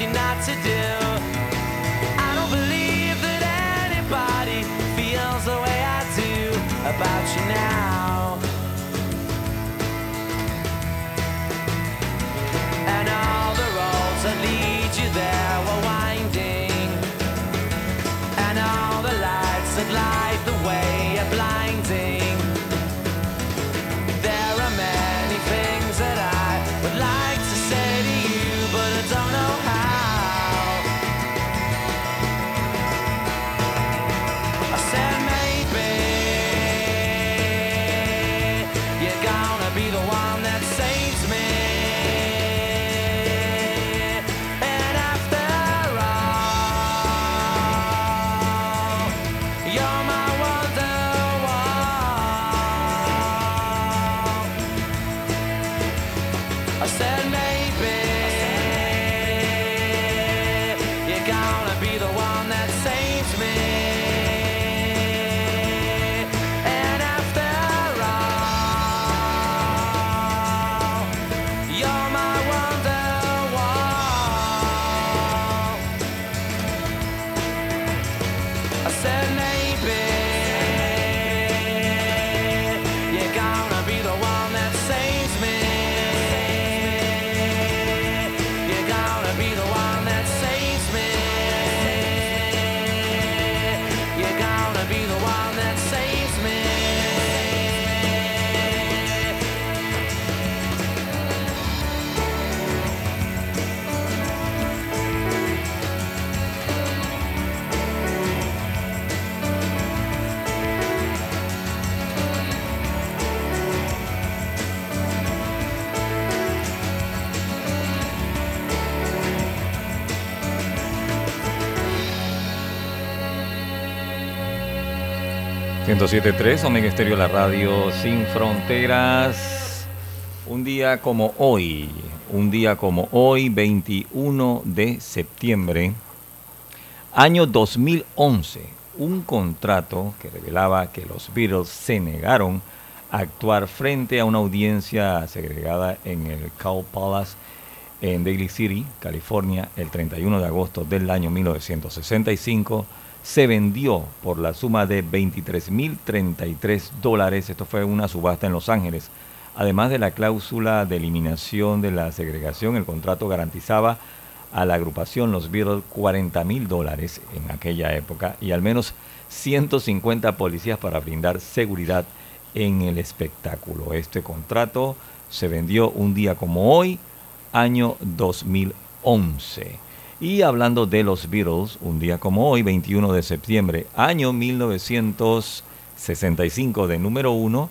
She not .73 Omega Estéreo, la radio sin fronteras. Un día como hoy, un día como hoy, 21 de septiembre, año 2011, un contrato que revelaba que los Beatles se negaron a actuar frente a una audiencia segregada en el Cow Palace en Daly City, California, el 31 de agosto del año 1965. Se vendió por la suma de 23.033 dólares. Esto fue una subasta en Los Ángeles. Además de la cláusula de eliminación de la segregación, el contrato garantizaba a la agrupación Los Beatles 40 mil dólares en aquella época y al menos 150 policías para brindar seguridad en el espectáculo. Este contrato se vendió un día como hoy, año 2011. Y hablando de los Beatles, un día como hoy, 21 de septiembre, año 1965 de número uno,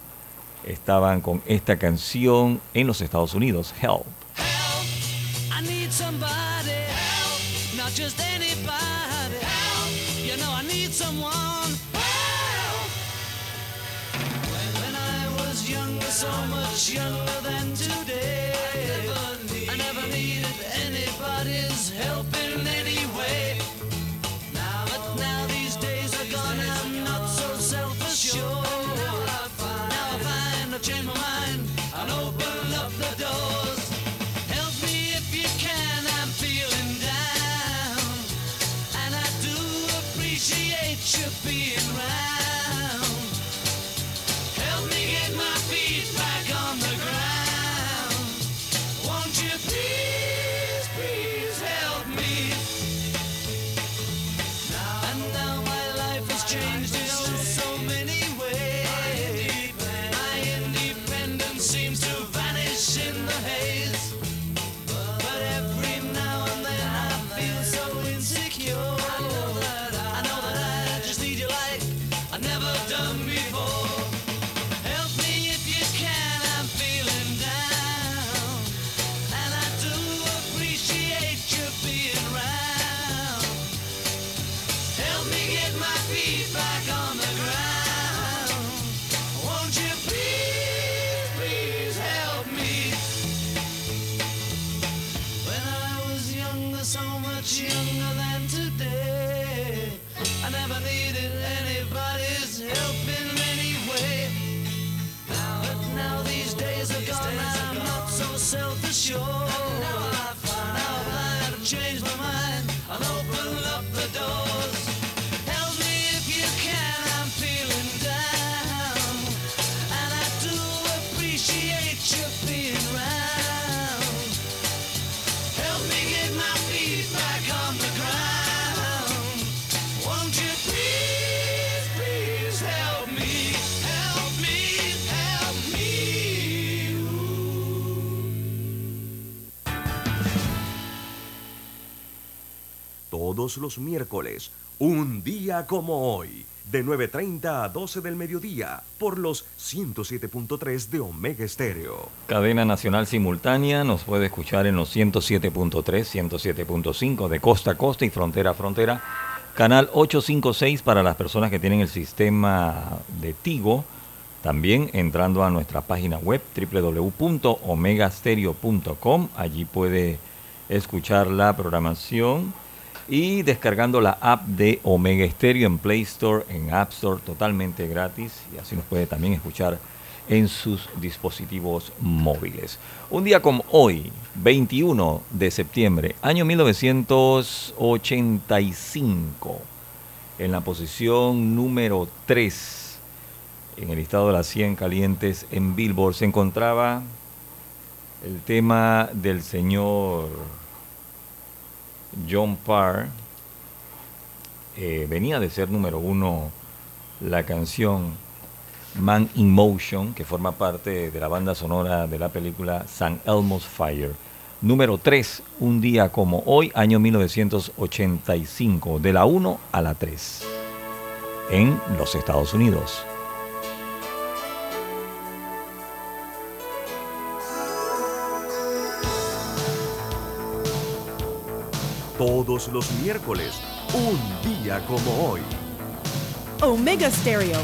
estaban con esta canción en los Estados Unidos, Help. I need somebody help, just anybody help. You know I need someone help. So much younger than today, Los miércoles, un día como hoy, de 9.30 a 12 del mediodía, por los 107.3 de Omega Estéreo. Cadena nacional simultánea nos puede escuchar en los 107.3, 107.5 de costa a costa y frontera a frontera. Canal 856 para las personas que tienen el sistema de Tigo. También entrando a nuestra página web www.omegastereo.com. Allí puede escuchar la programación y descargando la app de Omega Stereo en Play Store, en App Store, totalmente gratis. Y así nos puede también escuchar en sus dispositivos móviles. Un día como hoy, 21 de septiembre, año 1985, en la posición número 3 en el listado de las 100 calientes en Billboard se encontraba el tema del señor John Parr. Eh, venía de ser número uno la canción Man in Motion, que forma parte de la banda sonora de la película San Elmo's Fire. Número 3, un día como hoy, año 1985, de la 1 a la 3, en los Estados Unidos. Todos los miércoles, un día como hoy. Omega Stereo.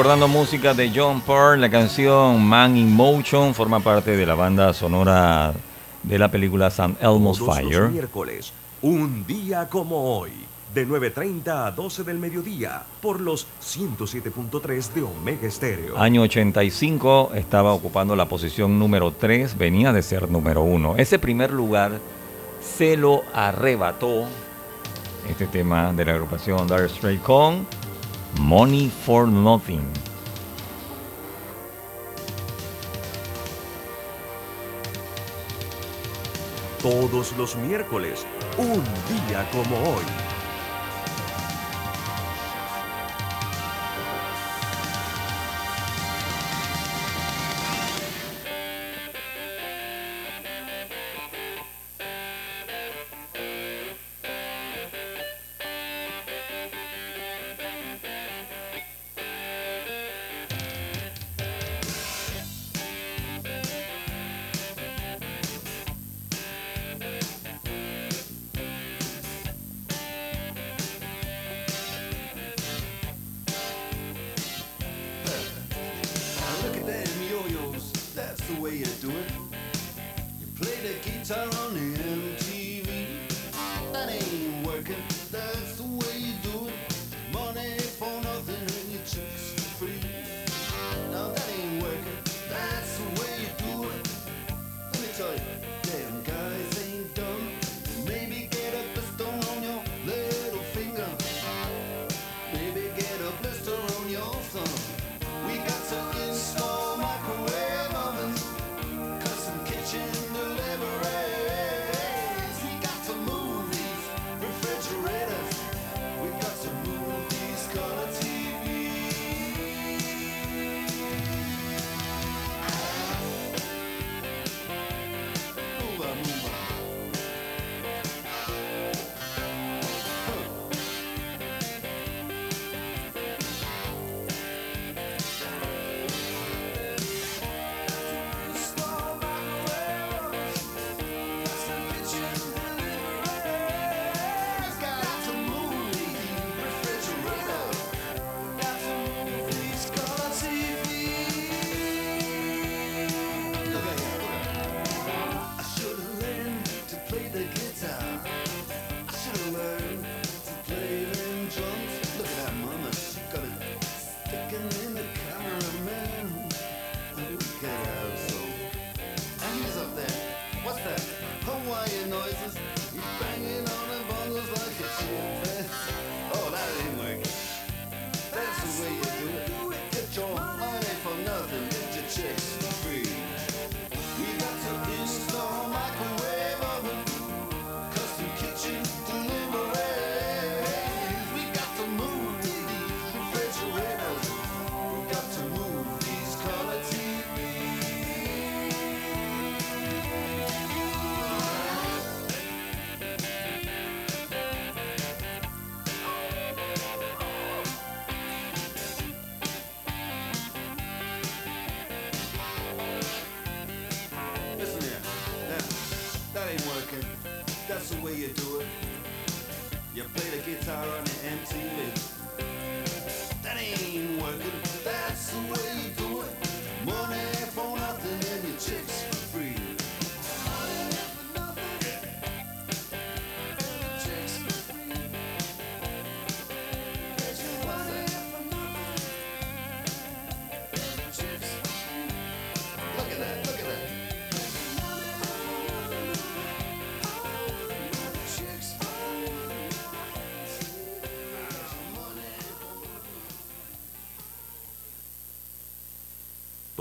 Recordando música de John Pearl, la canción Man in Motion forma parte de la banda sonora de la película San Elmo's Todos Fire. los miércoles, un día como hoy, de 9.30 a 12 del mediodía, por los 107.3 de Omega Estéreo. Año 85 estaba ocupando la posición número 3, venía de ser número 1. Ese primer lugar se lo arrebató este tema de la agrupación Dire Straits con Money for Nothing. Todos los miércoles, un día como hoy.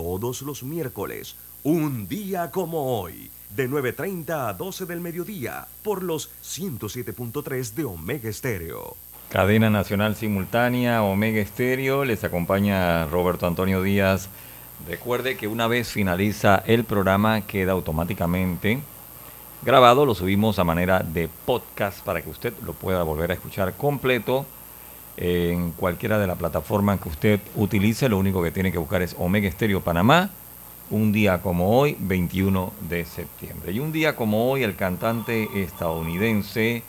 Todos los miércoles, un día como hoy, de 9.30 a 12 del mediodía, por los 107.3 de Omega Estéreo. Cadena Nacional Simultánea, Omega Estéreo, les acompaña Roberto Antonio Díaz. Recuerde que una vez finaliza el programa queda automáticamente grabado, lo subimos a manera de podcast para que usted lo pueda volver a escuchar completo en cualquiera de las plataformas que usted utilice. Lo único que tiene que buscar es Omega Estéreo Panamá, un día como hoy, 21 de septiembre. Y un día como hoy, el cantante estadounidense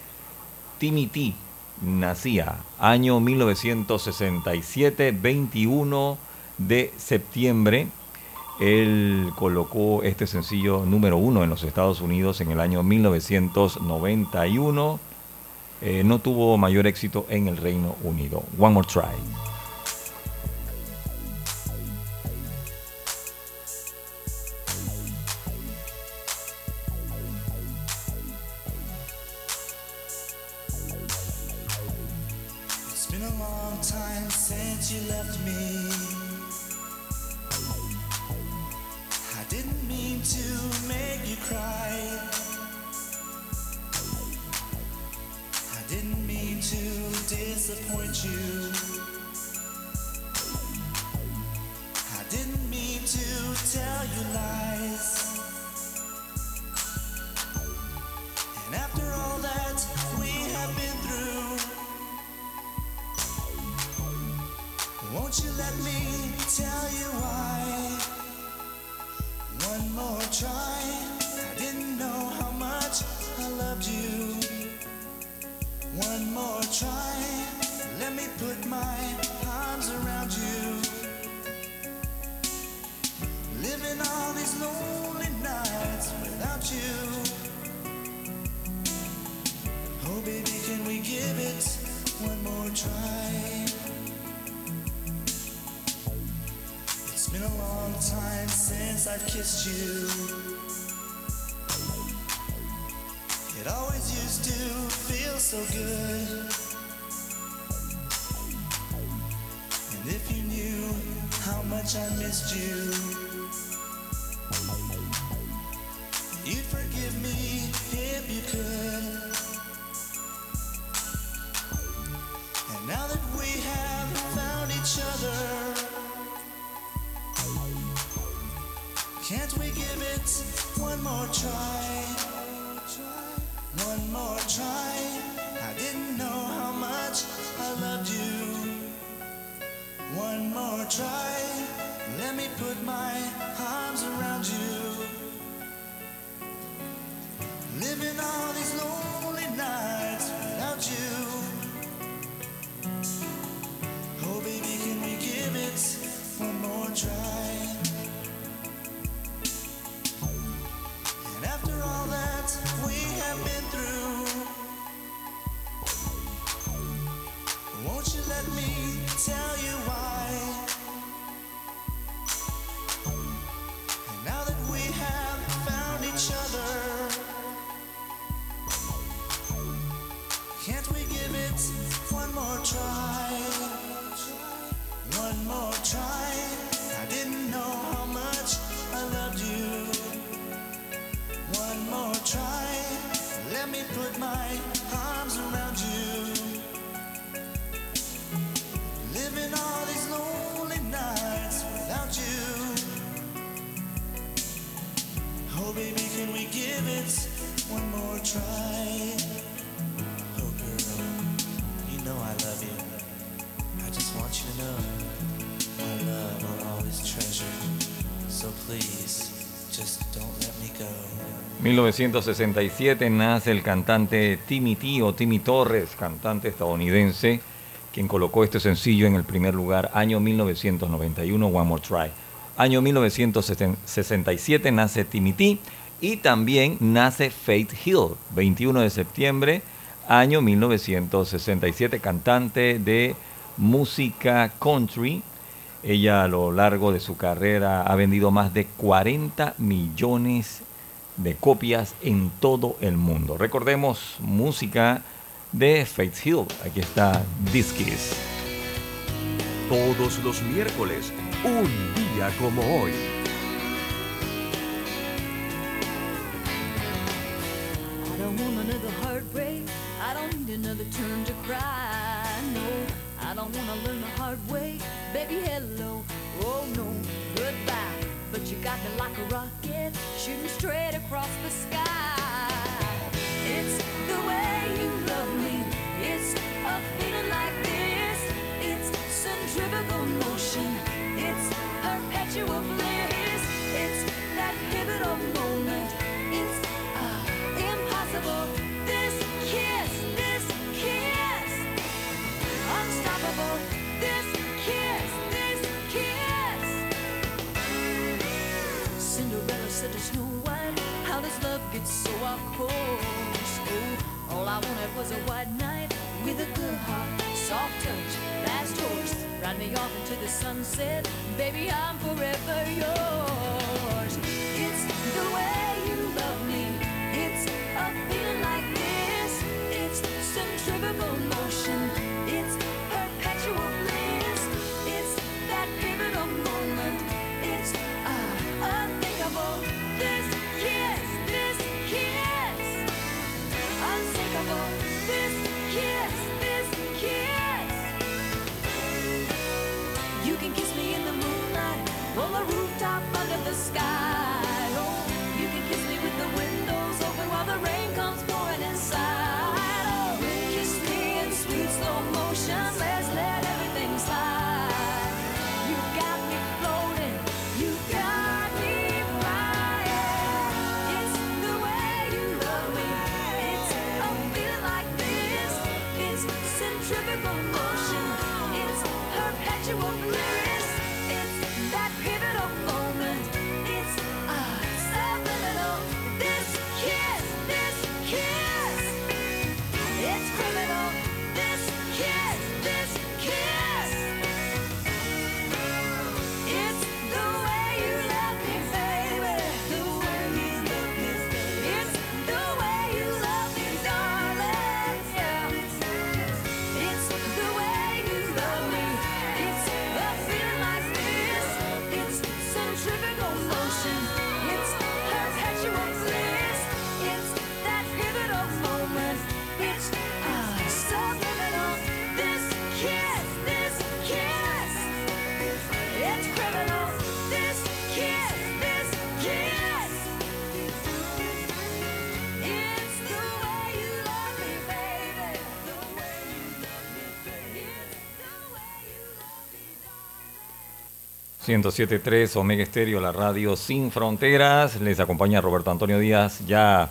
Timmy T nacía, año 1967, 21 de septiembre. Él colocó este sencillo número uno en los Estados Unidos en el año 1991 eh, no tuvo mayor éxito en el Reino Unido. One More Try. much I missed you. 1967 nace el cantante Timmy T o Timmy Torres, cantante estadounidense, quien colocó este sencillo en el primer lugar año 1991, One More Try. Año 1967 nace Timmy T y también nace Faith Hill, 21 de septiembre, año 1967, cantante de música country. Ella a lo largo de su carrera ha vendido más de 40 millones de de copias en todo el mundo. Recordemos música de Faith Hill. Aquí está Disquis. Todos los miércoles, un día como hoy. 107.3 Omega Estéreo, la radio sin fronteras. Les acompaña Roberto Antonio Díaz ya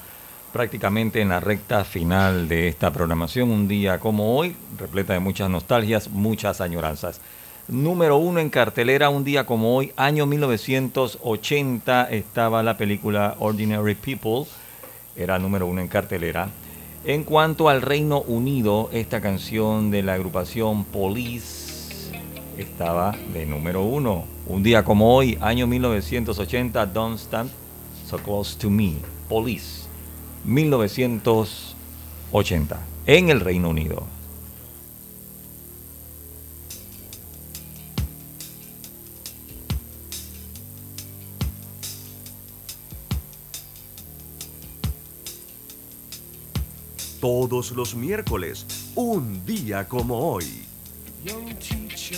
prácticamente en la recta final de esta programación. Un día como hoy, repleta de muchas nostalgias, muchas añoranzas. Número uno en cartelera, un día como hoy, año 1980, estaba la película Ordinary People. Era número uno en cartelera. En cuanto al Reino Unido, esta canción de la agrupación Police estaba de número uno. Un día como hoy, año 1980, Don't Stand So Close to Me, Police, 1980, en el Reino Unido. Todos los miércoles, un día como hoy. Young teacher,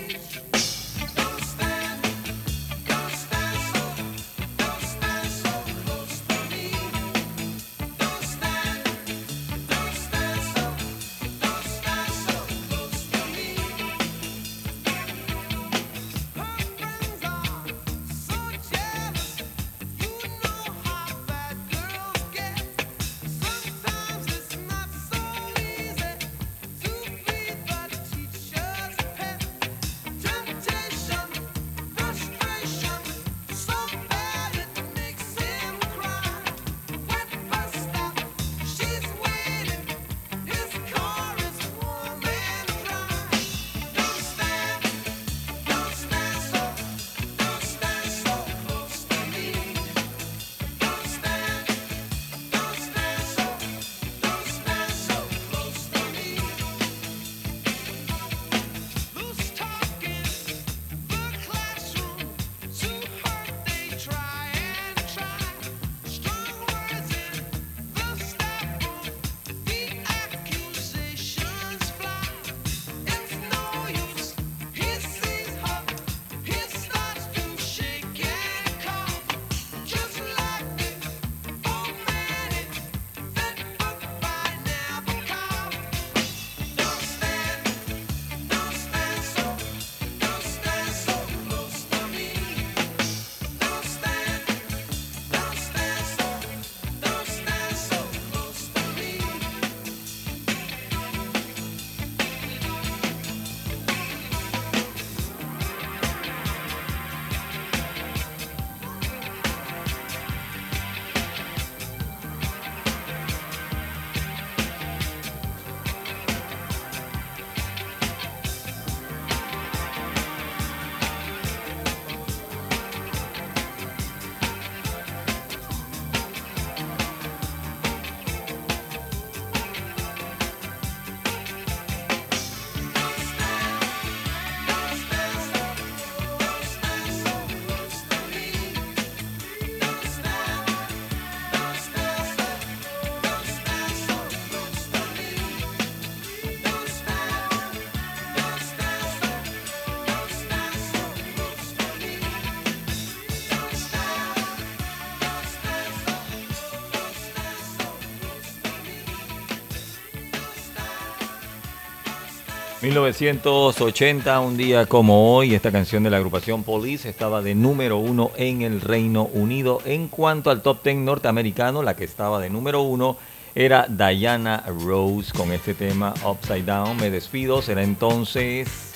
1980, un día como hoy, esta canción de la agrupación Police estaba de número uno en el Reino Unido. En cuanto al top ten norteamericano, la que estaba de número uno era Diana Rose con este tema Upside Down. Me despido, será entonces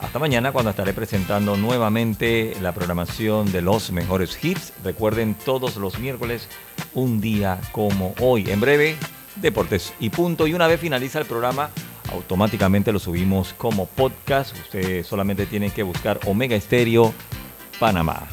hasta mañana cuando estaré presentando nuevamente la programación de los mejores hits. Recuerden todos los miércoles, un día como hoy. En breve, deportes y punto. Y una vez finaliza el programa, automáticamente lo subimos como podcast. Usted solamente tiene que buscar Omega Estéreo Panamá.